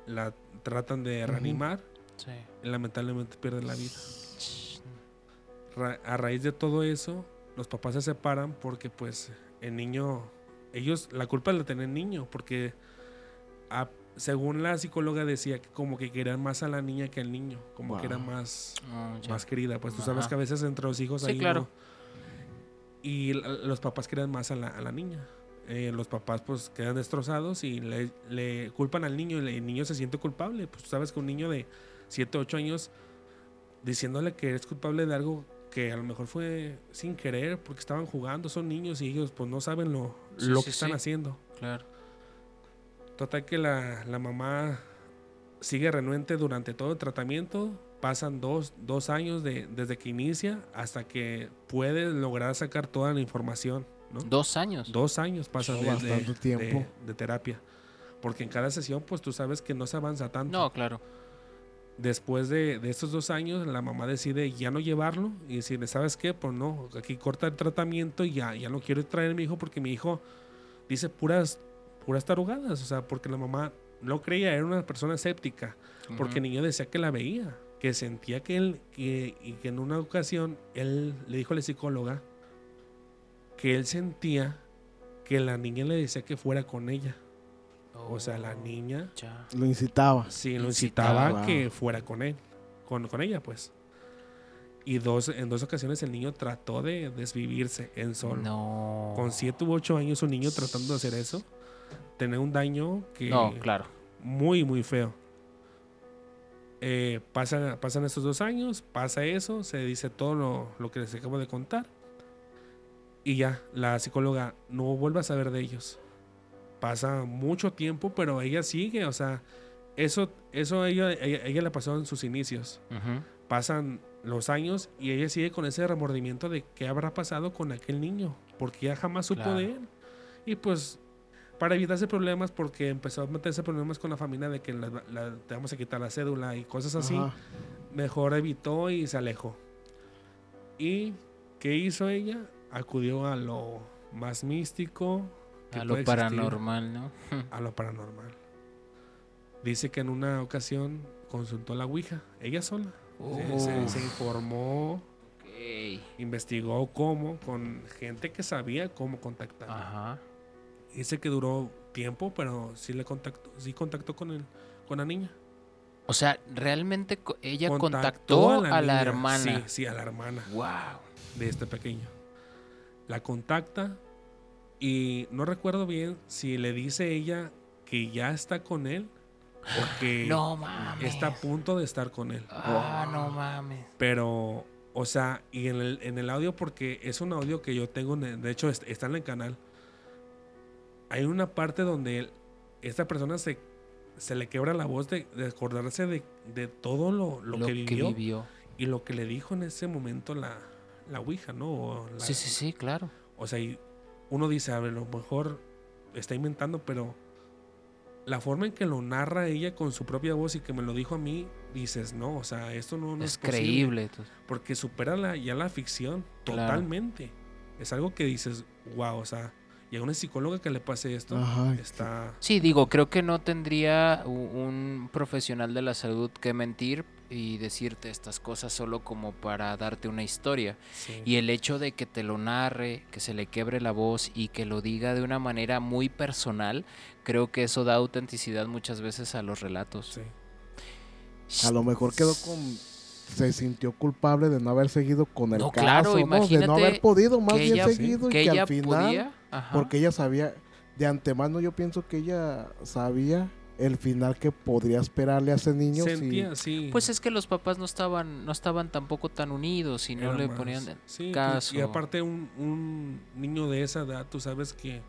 la tratan de reanimar Sí. y lamentablemente pierde la vida. Ra- a raíz de todo eso, los papás se separan porque pues el niño, ellos, la culpa la tiene el niño, porque a- según la psicóloga decía que como que querían más a la niña que al niño, como que era más, Oh, ya. más querida, pues tú sabes Ajá. que a veces entre los hijos Sí, ahí claro. no- y los papás querían más a la, a la niña. Eh, los papás pues quedan destrozados y le, le culpan al niño y le- el niño se siente culpable. Pues sabes que un niño de 7, 8 años diciéndole que eres culpable de algo que a lo mejor fue sin querer porque estaban jugando, son niños y ellos pues no saben lo, Sí, lo sí, que están sí. haciendo. Claro. Total que la, la mamá sigue renuente durante todo el tratamiento. Pasan dos, dos años de, desde que inicia hasta que puede lograr sacar toda la información. ¿No? Dos años. Dos años pasan Oh, de, de- bastante tiempo. de- de terapia. Porque en cada sesión, pues tú sabes que no se avanza tanto. No, claro. Después de, de estos dos años, la mamá decide ya no llevarlo y decirle, ¿sabes qué? Pues no, aquí corta el tratamiento y ya, ya no quiero traer a mi hijo porque mi hijo dice puras, puras tarugadas. O sea, porque la mamá no creía, era una persona escéptica. Porque el niño decía que la veía, que sentía que él, que, y que en una ocasión él le dijo a la psicóloga que él sentía que la niña le decía que fuera con ella. O sea, la Oh, niña ya. Lo incitaba. sí lo Incitaba. que fuera con él, con, con ella, pues. Y dos, en dos ocasiones el niño trató de desvivirse en solo. No. Con 7 u 8 años un niño tratando de hacer eso, tener un daño que No, claro. muy, muy feo. Eh, pasan, pasan estos dos años, pasa eso, se dice todo lo, lo que les acabo de contar. Y ya, la psicóloga no vuelve a saber de ellos. Pasa mucho tiempo, pero ella sigue, o sea, eso, eso a ella, ella, ella le pasó en sus inicios. Ujú. Pasan los años y ella sigue con ese remordimiento de qué habrá pasado con aquel niño, porque ella jamás supo Claro. de él. Y pues, para evitarse problemas, porque empezó a meterse problemas con la familia de que la- la- te vamos a quitar la cédula y cosas así, Ajá. mejor evitó y se alejó. ¿Y qué hizo ella? Acudió a lo más místico, que A lo existir, paranormal, ¿no? a lo paranormal. Dice que en una ocasión consultó a la Ouija, ella sola. Se- Se, se informó, investigó cómo, con gente que sabía cómo contactar. Ajá. Dice que duró tiempo, pero sí le contactó, sí contactó con el, con la niña. O sea, realmente ella Contactó contactó a la, niña. hermana. Sí, sí, a la hermana Wow. de este pequeño. La contacta y no recuerdo bien si le dice ella que ya está con él o que No mames. está a punto de estar con él. Ah, no mames. Pero, o sea, y en el, en el audio, porque es un audio que yo tengo, de hecho est- está en el canal, hay una parte donde él- esta persona se, se le quebra la voz de, de acordarse de, de todo lo, lo que, vivió vivió. y lo que le dijo en ese momento la, la Ouija, ¿no? O la- Sí, sí, sí, claro. O sea, y uno dice, a ver, a lo mejor está inventando, pero la forma en que lo narra ella con su propia voz y que me lo dijo a mí, dices, no, o sea, esto no, no es, es posible". creíble. Porque supera la, ya la ficción Claro. totalmente. Es algo que dices, wow, o sea, y a una psicóloga que le pase esto, Ajá, está... Sí, digo, creo que no tendría un profesional de la salud que mentir y decirte estas cosas solo como para darte una historia. sí. Y el hecho de que te lo narre, que se le quiebre la voz y que lo diga de una manera muy personal, creo que eso da autenticidad muchas veces a los relatos. Sí. A lo mejor quedó con. Se sintió culpable de no haber seguido con el No, caso, claro, ¿no? De no haber podido más bien ella- seguido y que ella al final. podía. Porque ella sabía, de antemano yo pienso que ella sabía el final que podría esperarle a ese niño. Sentía, sí. Pues es que los papás no estaban, no estaban tampoco tan unidos y no Era le más- ponían sí, caso. Y aparte un, un niño de esa edad, tú sabes que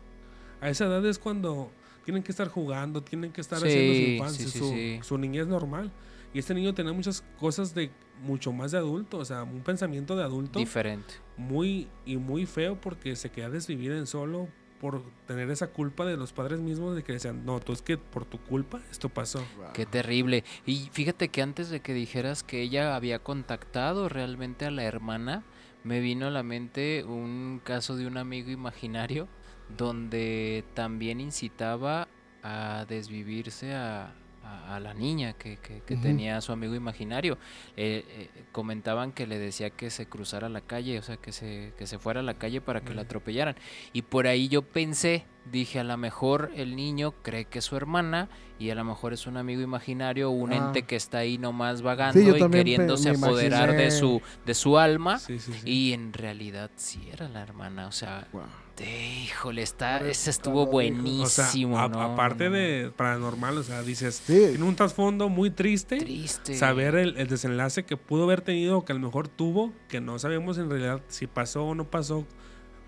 a esa edad es cuando tienen que estar jugando, tienen que estar haciendo su infancia, sí, sí, su, sí. su niñez normal. Y este niño tenía muchas cosas de mucho más de adulto, o sea, un pensamiento de adulto diferente. muy y muy feo porque se queda desvivida en solo por tener esa culpa de los padres mismos de que decían, no, tú es que por tu culpa esto pasó. Qué terrible. Y fíjate que antes de que dijeras que ella había contactado realmente a la hermana, me vino a la mente un caso de un amigo imaginario donde también incitaba a desvivirse a, a- a la niña que, que- que tenía su amigo imaginario. Eh, eh, comentaban que le decía que se cruzara la calle, o sea, que se, que se fuera a la calle para que la Ujú. atropellaran. Y por ahí yo pensé, dije, a lo mejor el niño cree que es su hermana y a lo mejor es un amigo imaginario o un Ah. ente que está ahí nomás vagando y queriéndose me apoderar de su, de su alma. Sí, sí, sí. Y en realidad sí era la hermana, o sea, de- híjole, está, ese es estuvo O sea, buenísimo. a- ¿no? aparte de paranormal, o sea, dices, Sí, tiene un trasfondo muy triste. Triste. saber el, el desenlace que pudo haber tenido o que a lo mejor tuvo, que no sabemos en realidad si pasó o no pasó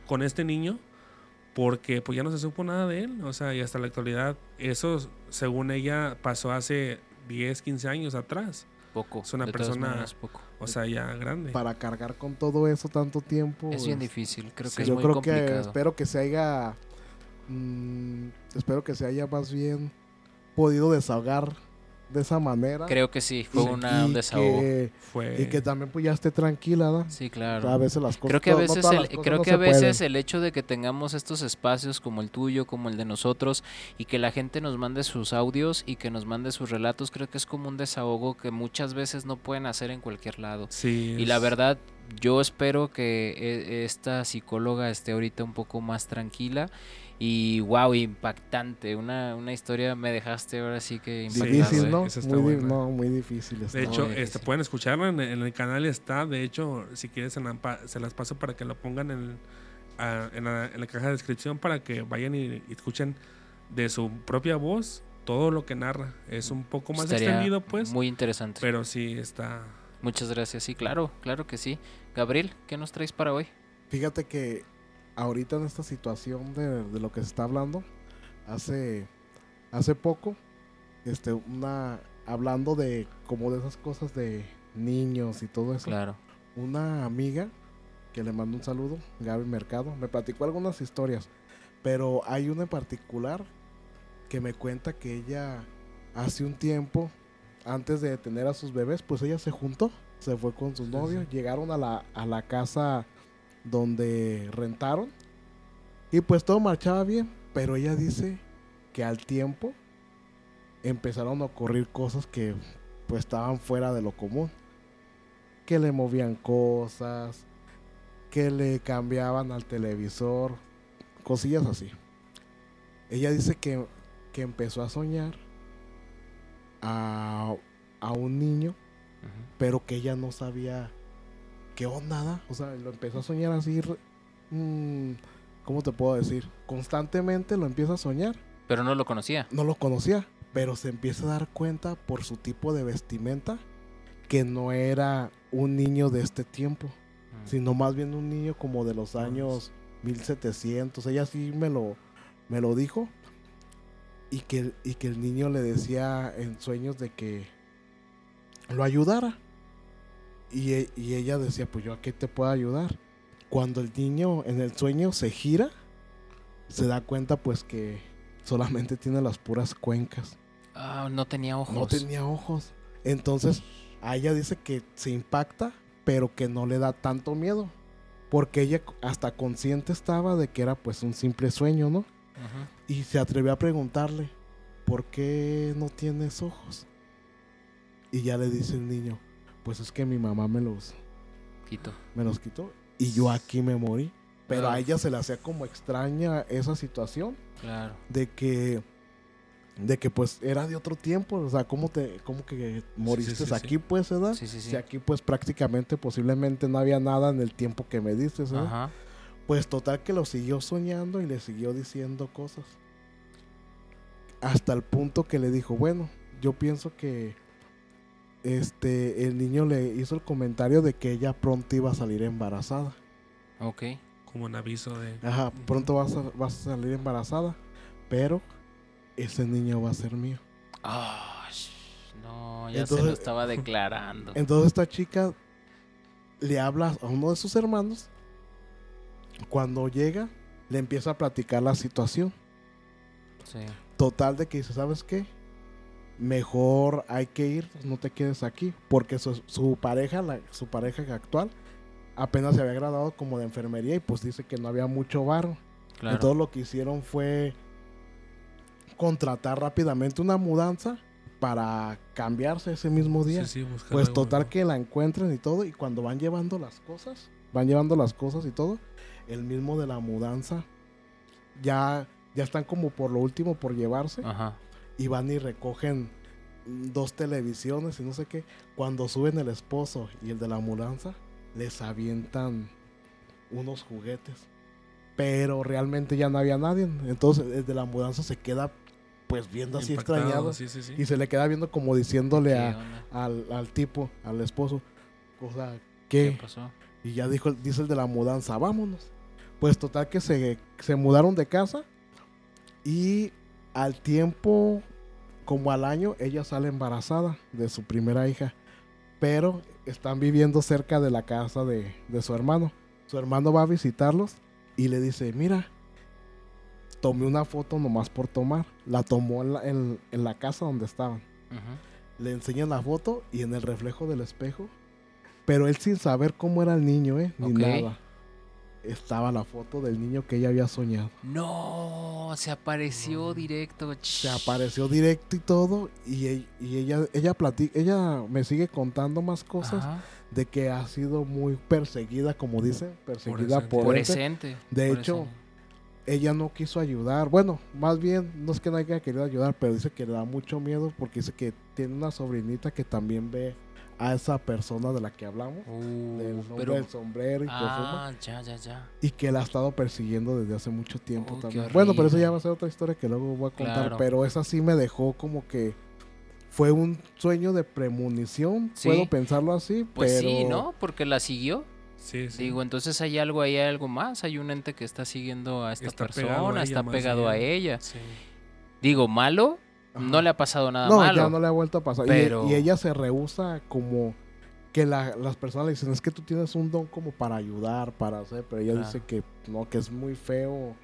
con este niño, porque pues ya no se supo nada de él, o sea, y hasta la actualidad, eso según ella pasó hace 10, 15 años atrás, Poco. es una de persona- maneras, poco. o sea, ya grande. para cargar con todo eso tanto tiempo. Es bien pues, difícil, creo sí. que es yo muy creo complicado. que espero que se haya mm, espero que se haya más bien podido desahogar de esa manera Creo que sí, fue y- una, un desahogo. que, Fue y que también pues ya esté tranquila ¿no? Sí, claro. a veces las cosas Creo que a no- no veces, todas el, creo no que a veces pueden. el hecho de que tengamos estos espacios como el tuyo, como el de nosotros, y que la gente nos mande sus audios y que nos mande sus relatos, creo que es como un desahogo que muchas veces no pueden hacer en cualquier lado. sí, Y la verdad, yo espero que e- esta psicóloga esté ahorita un poco más tranquila. Y wow, impactante. Una, una historia me dejaste ahora sí que Sí, impactado. difícil ¿eh? no muy, buena. no muy difícil está. De hecho, este, pueden escucharla en, en el canal está. De hecho, si quieres, se, la pa- se las paso para que lo pongan en, a- en, la, en la caja de descripción para que vayan y, y escuchen de su propia voz todo lo que narra. Es un poco más Estaría extendido, pues, Muy interesante. pero sí está. Muchas gracias. Sí, claro, claro que sí. Gabriel, ¿qué nos traes para hoy? Fíjate que ahorita en esta situación de, de lo que se está hablando, hace, hace poco, este, una, hablando de como de esas cosas de niños y todo eso, Claro. una amiga que le mando un saludo, Gaby Mercado, me platicó algunas historias, pero hay una en particular que me cuenta que ella hace un tiempo, antes de tener a sus bebés, pues ella se juntó, se fue con sus Sí, novios, llegaron a la, a la casa donde rentaron y pues todo marchaba bien, pero ella dice que al tiempo empezaron a ocurrir cosas que pues estaban fuera de lo común. Que le movían cosas, que le cambiaban al televisor, cosillas así. Ella dice que, que empezó a soñar a, a un niño, pero que ella no sabía qué onda. O sea, lo empezó a soñar así, re- mm, ¿cómo te puedo decir? Constantemente lo empieza a soñar. Pero no lo conocía. No lo conocía, pero se empieza a dar cuenta por su tipo de vestimenta que no era un niño de este tiempo, Mm. sino más bien un niño como de los años 1700. Ella sí me lo, me lo dijo. Y que, y que el niño le decía en sueños de que lo ayudara. Y, y ella decía, pues yo a qué te puedo ayudar. Cuando el niño en el sueño se gira, se da cuenta pues que solamente tiene las puras cuencas. Ah, no tenía ojos. No tenía ojos. Entonces, a ella dice que se impacta, pero que no le da tanto miedo. porque ella hasta consciente estaba de que era pues un simple sueño, ¿no? Y se atrevió a preguntarle, ¿por qué no tienes ojos? Y ya le dice el niño, pues es que mi mamá me los, Quito. me los quitó y yo aquí me morí. Pero a ella se le hacía como extraña esa situación Claro. de que de que pues era de otro tiempo, o sea, cómo te cómo que moriste sí, sí. aquí pues, ¿verdad? Sí, sí, sí. Si aquí pues prácticamente posiblemente no había nada en el tiempo que me diste, ¿verdad? Ajá. Pues total que lo siguió soñando y le siguió diciendo cosas. Hasta el punto que le dijo, bueno, yo pienso que este el niño le hizo el comentario de que ella pronto iba a salir embarazada. Ok. Como un aviso de. Ajá, pronto vas a, vas a salir embarazada, pero ese niño va a ser mío. Ah, no, ya se Entonces- lo estaba declarando. Entonces esta chica le habla a uno de sus hermanos. Cuando llega, le empieza a platicar la situación. Sí. Total de que dice, ¿sabes qué? Mejor hay que ir, no te quedes aquí. Porque su, su pareja, la- su pareja actual, apenas se había graduado como de enfermería y pues dice que no había mucho barro. Claro. Entonces lo que hicieron fue contratar rápidamente una mudanza para cambiarse ese mismo día. Sí, sí, Pues total que la encuentran y todo, y cuando van llevando las cosas, van llevando las cosas y todo, el mismo de la mudanza, ya, ya están como por lo último por llevarse, Ajá. Y van y recogen dos televisiones y no sé qué. Cuando suben el esposo y el de la mudanza, les avientan unos juguetes. Pero realmente ya no había nadie. Entonces el de la mudanza se queda pues viendo así Impactado, extrañado. Sí, sí, sí. Y se le queda viendo como diciéndole ¿Qué a, al, al tipo, al esposo, o sea, ¿Qué ¿qué? pasó? Y ya dijo, dice el de la mudanza, vámonos. Pues total que se, se mudaron de casa y al tiempo, como al año, ella sale embarazada de su primera hija. Pero están viviendo cerca de la casa de, de su hermano. Su hermano va a visitarlos y le dice, mira, tomé una foto nomás por tomar. La tomó en la, en- en la casa donde estaban le enseñan la foto y en el reflejo del espejo. Pero él sin saber cómo era el niño, ¿eh? Ni nada. Estaba la foto del niño que ella había soñado. No, se apareció directo. Se apareció directo y todo. Y, e- y ella, ella platica, ella me sigue contando más cosas Ajá. de que ha sido muy perseguida, como dice, perseguida por, Por ente. ese ente. De por hecho, ese- Ella no quiso ayudar. Bueno, más bien, no es que no haya querido ayudar, pero dice que le da mucho miedo porque dice que tiene una sobrinita que también ve a esa persona de la que hablamos. Uh, del hombre pero- del sombrero y que fuma. Ah, ya, ya, ya. Y que la ha estado persiguiendo desde hace mucho tiempo Oh, también. Bueno, pero eso ya va a ser otra historia que luego voy a contar. Claro. Pero esa sí me dejó como que fue un sueño de premonición. Sí. Puedo pensarlo así, Pues pero... sí, ¿no? Porque la siguió. Sí, sí. Digo, entonces hay algo ahí, hay algo más. Hay un ente que está siguiendo a esta Está pegado persona, a ella, está pegado a ella. Sí. Digo, malo. No le ha pasado nada No, malo. ya no le ha vuelto a pasar. Y- Pero- Y, ella se rehúsa como que la- las personas le dicen, es que tú tienes un don como para ayudar, para hacer, pero ella dice que no, que es muy feo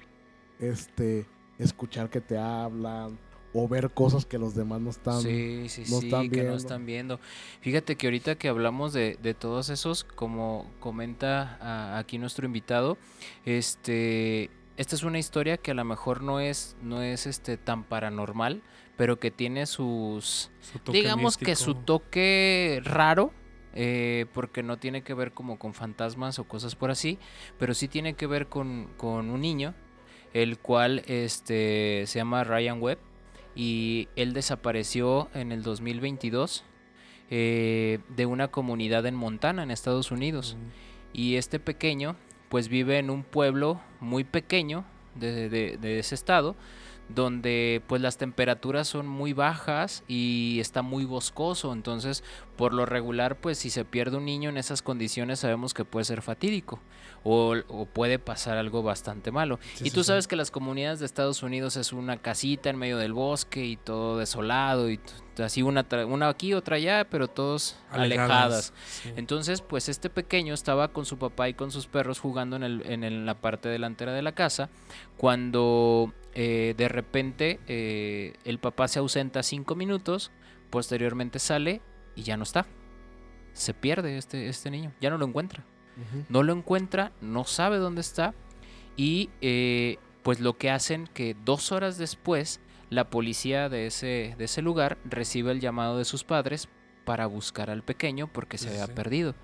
este escuchar que te hablan o ver cosas que los demás no están. Sí, sí, no sí, están que no viendo. están viendo. Fíjate que ahorita que hablamos de, de todos esos, como comenta a- aquí nuestro invitado, este, esta es una historia que a lo mejor no es, no es este tan paranormal, pero que tiene sus, Su toque digamos que su toque raro, eh, porque no tiene que ver como con fantasmas o cosas por así, pero sí tiene que ver con, con un niño, el cual este, se llama Ryan Webb, y él desapareció en el 2022 eh, de una comunidad en Montana, en Estados Unidos. Y este pequeño, pues vive en un pueblo muy pequeño de, de- de ese estado, donde pues las temperaturas son muy bajas y está muy boscoso. Entonces, por lo regular, pues si se pierde un niño en esas condiciones, sabemos que puede ser fatídico o, o puede pasar algo bastante malo. Sí, y sí, tú sí. sabes que las comunidades de Estados Unidos es una casita en medio del bosque y todo desolado y así una, una aquí, otra allá, pero todos alejadas. Sí. Entonces, pues este pequeño estaba con su papá y con sus perros jugando en, el- en el- la parte delantera de la casa cuando eh, de repente eh, el papá se ausenta cinco minutos, posteriormente sale y ya no está. Se pierde este, este niño, ya no lo encuentra. No lo encuentra, no sabe dónde está y eh, pues lo que hacen que dos horas después la policía de ese, de ese lugar recibe el llamado de sus padres para buscar al pequeño porque se Sí, había sí. perdido.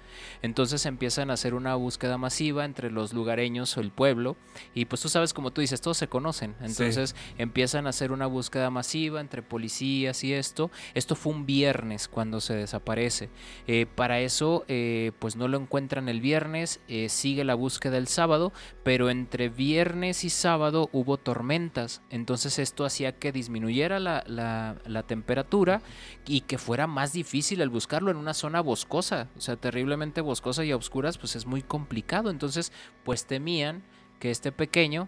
Entonces empiezan a hacer una búsqueda masiva entre los lugareños o el pueblo y pues tú sabes como tú dices, todos se conocen. Entonces empiezan a hacer una búsqueda masiva entre policías y esto. Esto fue un viernes cuando se desaparece. Eh, para eso eh, pues no lo encuentran el viernes, eh, sigue la búsqueda el sábado, pero entre viernes y sábado hubo tormentas. Entonces esto hacía que disminuyera la, la- la temperatura y que fuera más difícil el buscarlo en una zona boscosa, o sea, terriblemente boscosa y a oscuras, pues es muy complicado. Entonces, pues temían que este pequeño,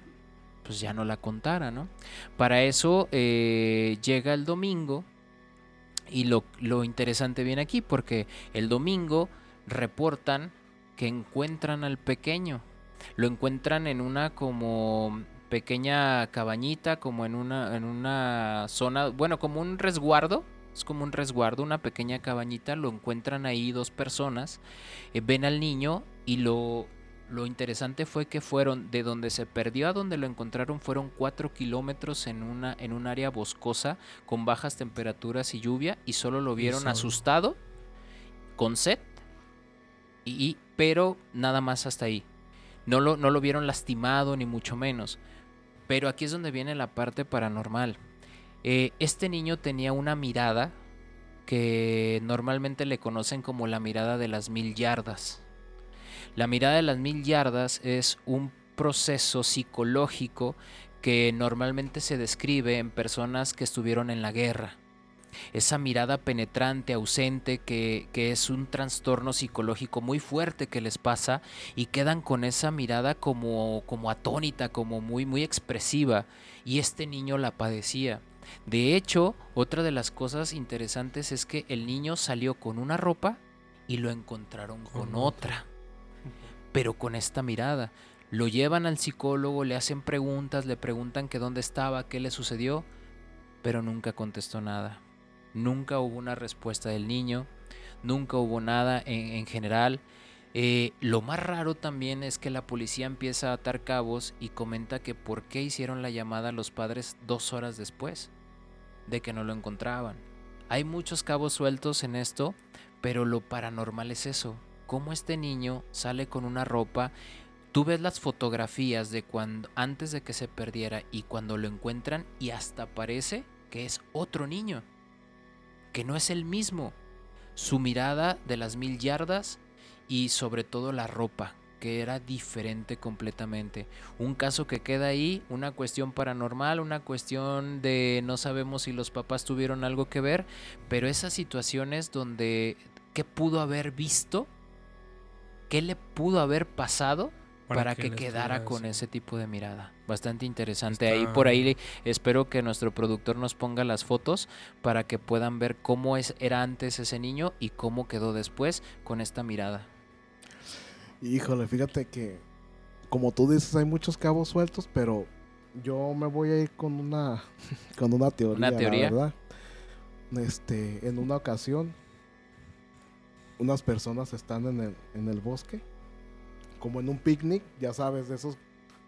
pues ya no la contara, ¿no? Para eso eh, llega el domingo y lo, lo interesante viene aquí, porque el domingo reportan que encuentran al pequeño. Lo encuentran en una como pequeña cabañita, como en una, en una zona, bueno, como un resguardo. Es como un resguardo, una pequeña cabañita. Lo encuentran ahí dos personas. eh, ven al niño y lo, lo interesante fue que fueron de donde se perdió a donde lo encontraron fueron cuatro kilómetros en una en un área boscosa con bajas temperaturas y lluvia y solo lo vieron asustado, con sed, y, y- pero nada más hasta ahí. No lo, no lo vieron lastimado ni mucho menos. Pero aquí es donde viene la parte paranormal. Eh, este niño tenía una mirada que normalmente le conocen como la mirada de las mil yardas. La mirada de las mil yardas es un proceso psicológico que normalmente se describe en personas que estuvieron en la guerra. Esa mirada penetrante, ausente, que, que es un trastorno psicológico muy fuerte que les pasa y quedan con esa mirada como, como atónita, como muy, muy expresiva. Y este niño la padecía. De hecho, otra de las cosas interesantes es que el niño salió con una ropa y lo encontraron con, otra. Pero con esta mirada. Lo llevan al psicólogo, le hacen preguntas, le preguntan que dónde estaba, qué le sucedió, pero nunca contestó nada. Nunca hubo una respuesta del niño, nunca hubo nada en, en general. Eh, lo más raro también es que la policía empieza a atar cabos y comenta que por qué hicieron la llamada a los padres dos horas después de que no lo encontraban. Hay muchos cabos sueltos en esto, pero lo paranormal es eso. Cómo este niño sale con una ropa. Tú ves las fotografías de cuando antes de que se perdiera y cuando lo encuentran y hasta parece que es otro niño, que no es el mismo. Su mirada de las mil yardas y sobre todo la ropa, que era diferente completamente. Un caso que queda ahí, una cuestión paranormal, una cuestión de no sabemos si los papás tuvieron algo que ver, pero esas situaciones donde qué pudo haber visto, qué le pudo haber pasado para, que, quedara con ese tipo de mirada. Bastante interesante. Ahí por ahí espero que nuestro productor nos ponga las fotos para que puedan ver cómo es, era antes ese niño y cómo quedó después con esta mirada. Híjole, fíjate que, como tú dices, hay muchos cabos sueltos, pero yo me voy a ir con una, con una teoría. ¿Una la teoría? verdad. Este, en una ocasión, unas personas están en el, en el bosque, como en un picnic, ya sabes, de esos,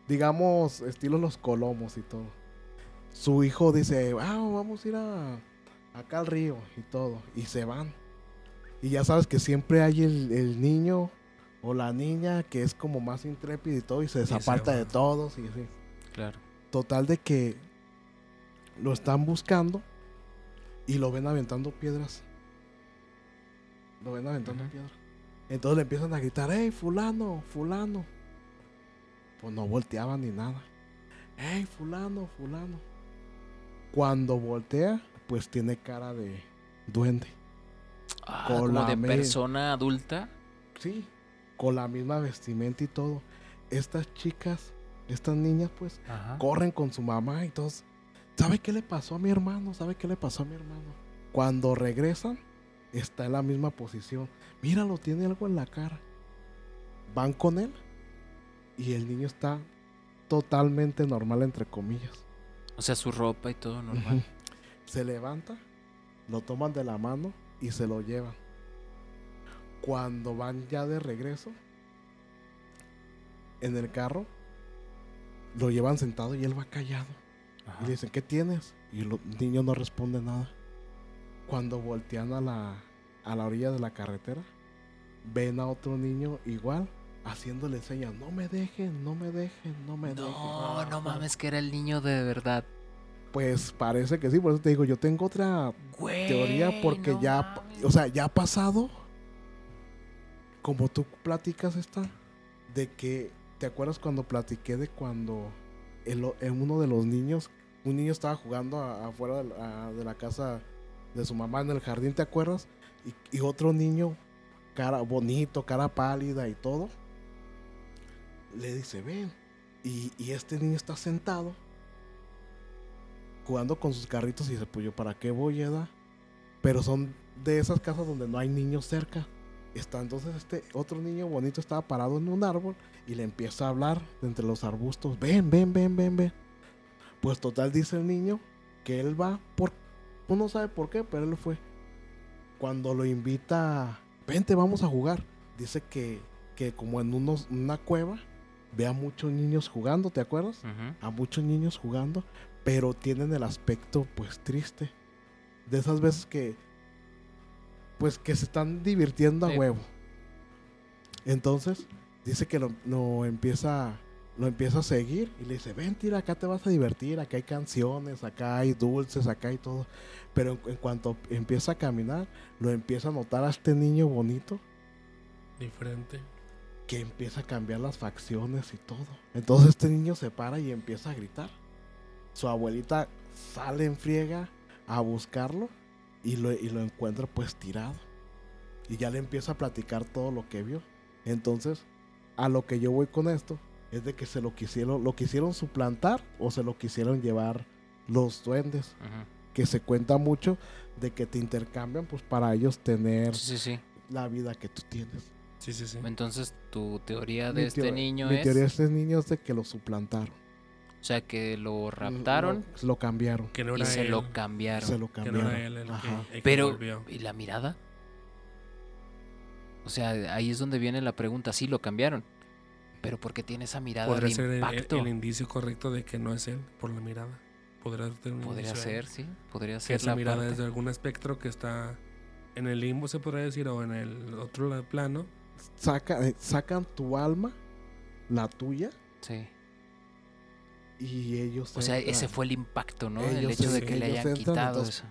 digamos, estilo los colomos y todo. Su hijo dice, ah, vamos a ir a, acá al río y todo, y se van. Y ya sabes que siempre hay el, el niño o la niña que es como más intrépido y todo y se desaparta de todos y así. Claro. Total de que lo están buscando y lo ven aventando piedras. Lo ven aventando piedras. Entonces le empiezan a gritar, hey, fulano, fulano. Pues no volteaban ni nada. Hey, fulano, fulano. Cuando voltea, pues tiene cara de duende. Ah, Con como la de persona adulta. Sí, con la misma vestimenta y todo. Estas chicas, estas niñas, pues, Ajá. corren con su mamá y todos. ¿Sabe qué le pasó a mi hermano? ¿Sabe qué le pasó a mi hermano? Cuando regresan, está en la misma posición. Míralo, tiene algo en la cara. Van con él y el niño está totalmente normal, entre comillas. O sea, su ropa y todo normal. Se levanta, lo toman de la mano y se lo llevan. Cuando van ya de regreso, en el carro, lo llevan sentado y él va callado. Ajá. Y le dicen, ¿qué tienes? Y el niño no responde nada. Cuando voltean a la, a la orilla de la carretera, ven a otro niño igual, haciéndole señas, no me dejen, no me dejen, no me dejen. No, no mames, que era el niño de verdad. Pues parece que sí, por eso te digo, yo tengo otra Güey, teoría porque no ya, mames. o sea, ya ha pasado, como tú platicas esta, de que, ¿te acuerdas cuando platiqué de cuando uno de los niños, un niño estaba jugando afuera de la, casa de su mamá en el jardín, ¿te acuerdas? Y, otro niño, cara bonito, cara pálida y todo, le dice, ven. Y, y este niño está sentado jugando con sus carritos y dice, pues yo para qué voy, Eda. Pero son de esas casas donde no hay niños cerca. Está entonces este otro niño bonito estaba parado en un árbol y le empieza a hablar de entre los arbustos, ven, ven, ven, ven, ven. Pues total dice el niño que él va por, uno sabe por qué, pero él fue. Cuando lo invita, vente, vamos a jugar. Dice que, que como en unos, una cueva, ve a muchos niños jugando, ¿te acuerdas? A muchos niños jugando, pero tienen el aspecto pues triste. De esas veces que pues que se están divirtiendo a Sí. huevo. Entonces, dice que lo, lo empieza lo empieza a seguir y le dice, ven, tira, acá te vas a divertir, acá hay canciones, acá hay dulces, acá hay todo. Pero en, en cuanto empieza a caminar, lo empieza a notar a este niño bonito Diferente. que empieza a cambiar las facciones y todo. Entonces este niño se para y empieza a gritar. Su abuelita sale en friega a buscarlo y lo, y lo encuentra pues tirado. Y ya le empieza a platicar todo lo que vio. Entonces, a lo que yo voy con esto es de que se lo quisieron, lo quisieron suplantar o se lo quisieron llevar los duendes. Que se cuenta mucho de que te intercambian pues para ellos tener Sí, sí, sí. la vida que tú tienes. Sí, sí, sí. Entonces, tu teoría de Mi este niño mi es, teoría de este niño es de que lo suplantaron. O sea, que lo raptaron Lo, lo cambiaron. Que no y era se él. lo cambiaron. Se lo Que no cambiaron. era él el que, Ajá. el que Pero, volvió. ¿y la mirada? O sea, ahí es donde viene la pregunta. Sí, lo cambiaron. Pero ¿por qué tiene esa mirada Podría de ser el, el- impacto? el indicio correcto de que no es él por la mirada. Podría ser un Podría ser, sí. Podría Que ser esa la mirada parte. es de algún espectro que está en el limbo, se podría decir, o en el otro la- plano. Saca, eh, sacan tu alma, la tuya, Sí. Y ellos. O sea, entran. ese fue el impacto, ¿no? el hecho de que le hayan entran, quitado entonces, eso.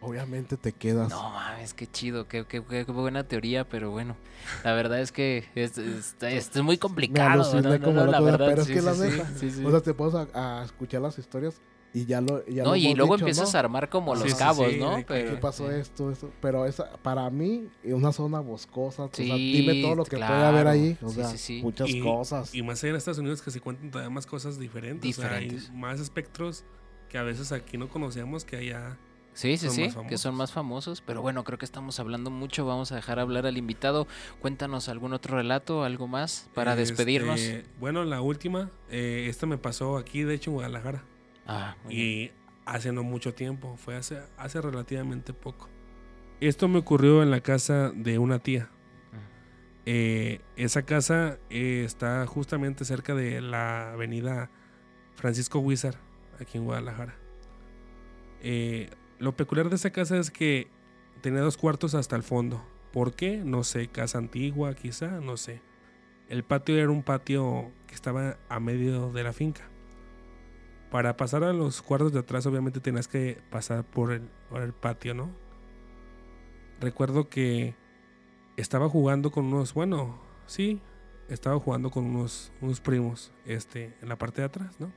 Obviamente te quedas. No mames, qué chido, qué, qué- qué- buena teoría, pero bueno, la verdad es que es, es- es- es muy complicado. ¿no? La verdad, pero es sí, que la sí, neta, sí, sí. O sea, te pones a, a escuchar las historias y ya lo. Ya No, lo y luego dicho, empiezas ¿no? a armar como Sí, los sí, cabos, sí, ¿no? Pero, ¿Qué pasó sí. esto, esto? Pero esa, para mí, una zona boscosa. o sea, Sí, dime todo lo que puede haber claro. ahí. O Sí, sea, sí, sí. muchas Y- cosas. Y más allá en Estados Unidos que se cuentan todavía más cosas diferentes. o sea, Diferentes. hay más espectros que a veces aquí no conocíamos que allá. Sí, sí, son sí, que son más famosos, pero bueno, creo que estamos hablando mucho, vamos a dejar hablar al invitado. Cuéntanos algún otro relato, algo más para despedirnos. Este, bueno, la última, eh, esta me pasó aquí, de hecho, en Guadalajara. Ah. Y hace no mucho tiempo, fue hace, hace relativamente poco. Esto me ocurrió en la casa de una tía. Eh, esa casa eh, está justamente cerca de la avenida Francisco Huizar, aquí en Guadalajara. Eh, lo peculiar de esa casa es que tenía dos cuartos hasta el fondo. ¿Por qué? No sé, casa antigua quizá, no sé. El patio era un patio que estaba a medio de la finca. Para pasar a los cuartos de atrás obviamente tenías que pasar por el, por el patio, ¿no? Recuerdo que estaba jugando con unos, bueno, sí, estaba jugando con unos, unos primos este, en la parte de atrás, ¿no?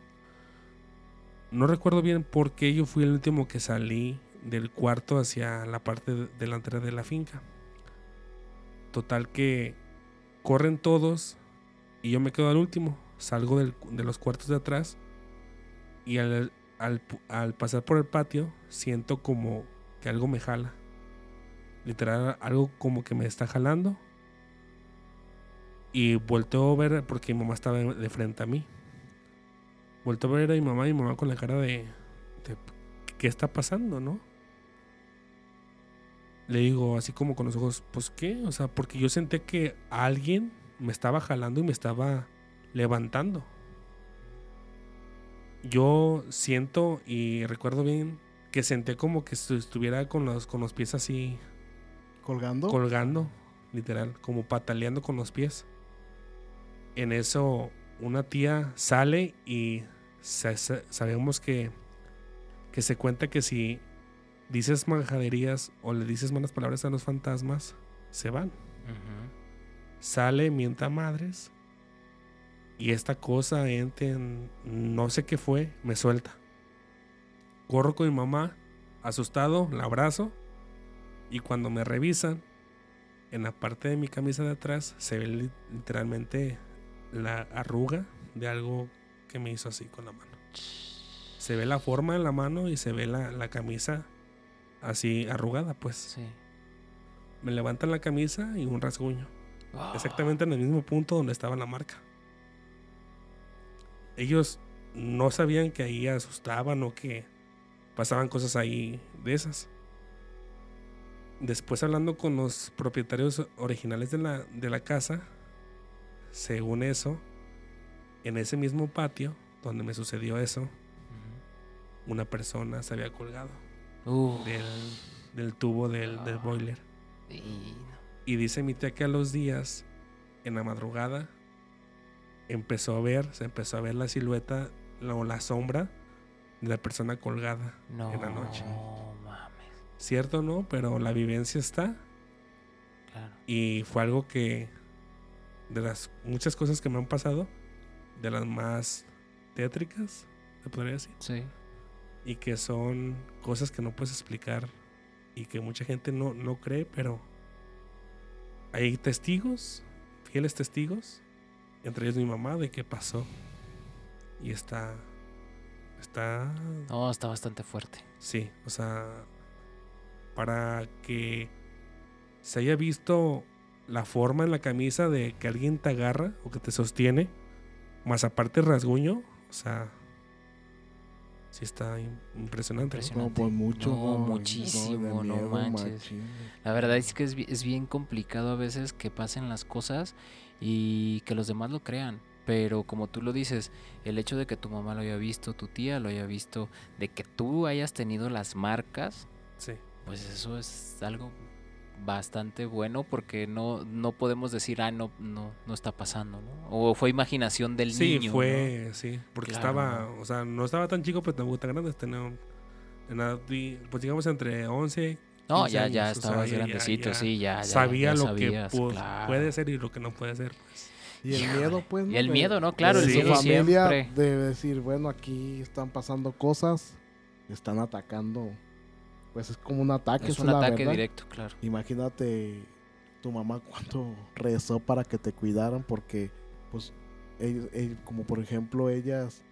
No recuerdo bien por qué yo fui el último que salí del cuarto hacia la parte de- delantera de la finca. Total que corren todos y yo me quedo al último. Salgo de los cuartos de atrás y al, pasar por el patio siento como que algo me jala. Literal, algo como que me está jalando. Y volteo a ver porque mi mamá estaba de frente a mí. Volteo a ver a mi mamá y mi mamá con la cara de, de ¿qué está pasando, no? Le digo así como con los ojos, pues qué, o sea, porque yo sentí que alguien me estaba jalando y me estaba levantando. Yo siento y recuerdo bien que senté como que estu- estuviera con los, con los pies así Colgando. colgando, literal, como pataleando con los pies. En eso, una tía sale y sa- sa- sabemos que, que se cuenta que si dices manjaderías o le dices malas palabras a los fantasmas, se van. Sale, mienta madres. Y esta cosa, ente, en- no sé qué fue, me suelta. Corro con mi mamá, asustado, la abrazo. Y cuando me revisan, en la parte de mi camisa de atrás se ve li- literalmente la arruga de algo que me hizo así con la mano. Se ve la forma de la mano y se ve la, la camisa así arrugada, pues. Sí. Me levantan la camisa y un rasguño. Ah. Exactamente en el mismo punto donde estaba la marca. Ellos no sabían que ahí asustaban o que pasaban cosas ahí de esas. Después hablando con los propietarios originales de la, de la casa, según eso, en ese mismo patio donde me sucedió eso, una persona se había colgado Uh, del, del tubo del, del boiler. y no. Y dice mi tía que a los días, en la madrugada, empezó a ver, se empezó a ver la silueta la- o la sombra de la persona colgada No, en la noche. mames. Cierto no, pero la vivencia está Claro. y fue algo que, de las muchas cosas que me han pasado, de las más tétricas, se podría decir, Sí. y que son cosas que no puedes explicar y que mucha gente no, no cree, pero hay testigos, fieles testigos, entre ellos mi mamá, de qué pasó. Y está, está, No, está bastante fuerte. sí, o sea, para que se haya visto la forma en la camisa de que alguien te agarra o que te sostiene, más aparte el rasguño, o sea, sí está im- impresionante. ¿no? Impresionante. No, pues mucho. No, muchísimo, no miedo, manches. machín. La verdad es que es, es bien complicado a veces que pasen las cosas y que los demás lo crean. Pero como tú lo dices, el hecho de que tu mamá lo haya visto, tu tía lo haya visto, de que tú hayas tenido las marcas, Sí. pues eso es algo bastante bueno porque no, no podemos decir, ah, no, no, no está pasando, ¿no? O fue imaginación del Sí, niño. fue, sí, porque Claro, estaba, o sea, no estaba tan chico, pero tampoco tan grande, tenía, pues digamos entre 11, ¿no? No, 15 ya, ya años, o sea, estabas ya- ya- grandecito, sí, ya, ya. sabía ya lo que claro. puede ser y lo que no puede ser. pues. Y el miedo, pues. Y ¿no? el de- miedo, ¿no? Claro, el su miedo familia siempre. de decir, bueno, aquí están pasando cosas, están atacando. Pues es como un ataque, Es un ataque verdad. directo, claro. Imagínate tu mamá cuánto rezó para que te cuidaran, porque, pues, ellos- ellos- como por ejemplo, ellas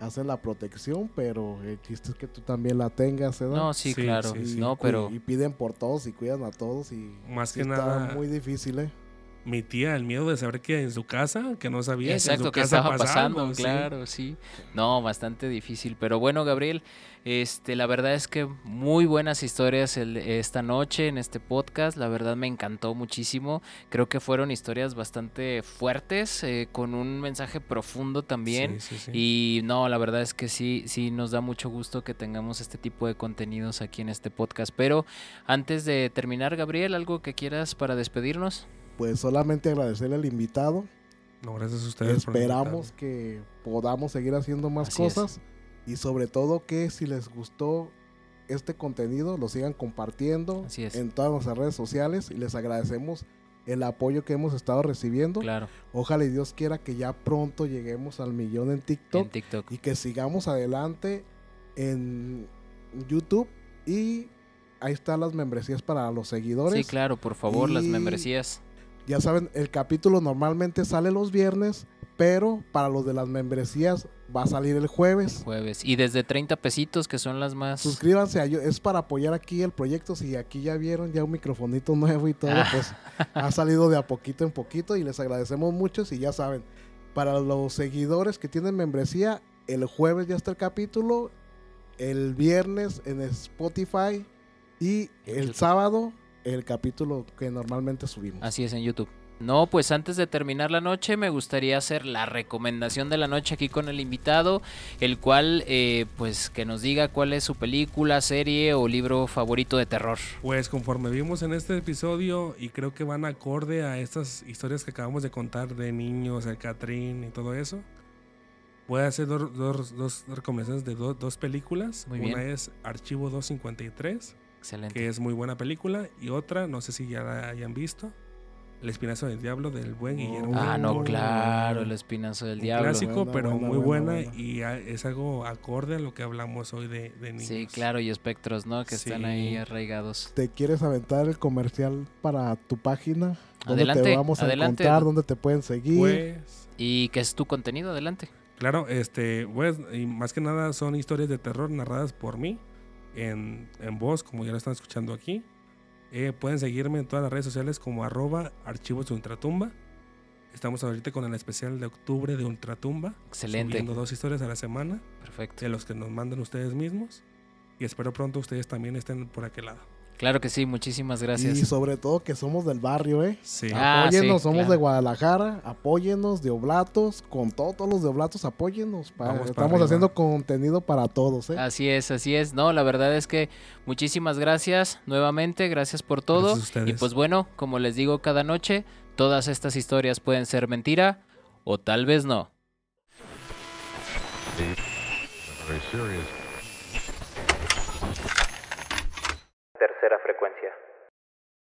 hacen la protección, pero el chiste es que tú también la tengas, ¿verdad? No, sí, Sí, claro. sí, sí. No, pero Y piden por todos y cuidan a todos y... Más sí que está nada, muy difícil, ¿eh? Mi tía, el miedo de saber que en su casa, que no sabía exacto que que en su casa estaba pasa pasando, algo, claro, sí. No, bastante difícil, pero bueno, Gabriel, este la verdad es que muy buenas historias el- esta noche en este podcast, la verdad me encantó muchísimo. Creo que fueron historias bastante fuertes eh, con un mensaje profundo también. Sí, sí, sí. Y no, la verdad es que sí, sí nos da mucho gusto que tengamos este tipo de contenidos aquí en este podcast. Pero antes de terminar, Gabriel, ¿algo que quieras para despedirnos? Pues solamente agradecerle al invitado. No, gracias a ustedes. por Esperamos que podamos seguir haciendo más Así es. cosas. Y sobre todo que si les gustó este contenido, lo sigan compartiendo Así es. en todas nuestras redes sociales. Y les agradecemos el apoyo que hemos estado recibiendo. Claro, Ojalá y Dios quiera que ya pronto lleguemos al millón en TikTok. en TikTok. y que sigamos adelante en YouTube. Y ahí están las membresías para los seguidores. Sí, claro, por favor, las membresías. Ya saben, el capítulo normalmente sale los viernes, pero para los de las membresías va a salir el jueves. Jueves. Y desde 30 pesitos, que son las más. Suscríbanse, a yo- es para apoyar aquí el proyecto. Si aquí ya vieron ya un microfonito nuevo y todo, Ah. pues ha salido de a poquito en poquito y les agradecemos mucho. Y ya saben, para los seguidores que tienen membresía, el jueves ya está el capítulo, el viernes en Spotify y el sábado el capítulo que normalmente subimos. Así es, en YouTube. No, pues antes de terminar la noche me gustaría hacer la recomendación de la noche aquí con el invitado, el cual eh, pues que nos diga cuál es su película, serie o libro favorito de terror. Pues conforme vimos en este episodio y creo que van acorde a estas historias que acabamos de contar de niños, el Catrín y todo eso, voy a hacer dos, dos- dos recomendaciones de do- dos películas. Muy Una bien. es Archivo 253, Excelente. que es muy buena película, y otra, no sé si ya la hayan visto, El Espinazo del Diablo del buen Guillermo. Ah, no, claro, el espinazo del Un diablo. clásico, Buena, pero buena, muy buena, buena, buena. y a- es algo acorde a lo que hablamos hoy de, de niños. Sí, claro, y espectros, ¿no? Que están Sí. ahí arraigados. ¿Te quieres aventar el comercial para tu página? ¿Dónde Adelante, te vamos a adelante. encontrar? ¿Dónde te pueden seguir? Pues, ¿Y qué es tu contenido? Adelante. Claro, este, pues, y más que nada son historias de terror narradas por mí en, en voz, como ya lo están escuchando aquí. Eh, pueden seguirme en todas las redes sociales como arroba archivos de ultratumba. Estamos ahorita con el especial de octubre de ultratumba. Excelente. Subiendo dos historias a la semana Perfecto. de los que nos mandan ustedes mismos. Y espero pronto ustedes también estén por aquel lado. Claro que sí, muchísimas gracias. Y sobre todo que somos del barrio, ¿eh? Sí. Ah, apóyennos, sí, somos claro. de Guadalajara, apóyennos de Oblatos, con todo- todos los de Oblatos, apóyennos. Vamos estamos haciendo contenido para todos, ¿eh? Así es, así es. No, la verdad es que muchísimas gracias nuevamente, gracias por todo. Gracias a ustedes. y pues bueno, como les digo cada noche, todas estas historias pueden ser mentira o tal vez no.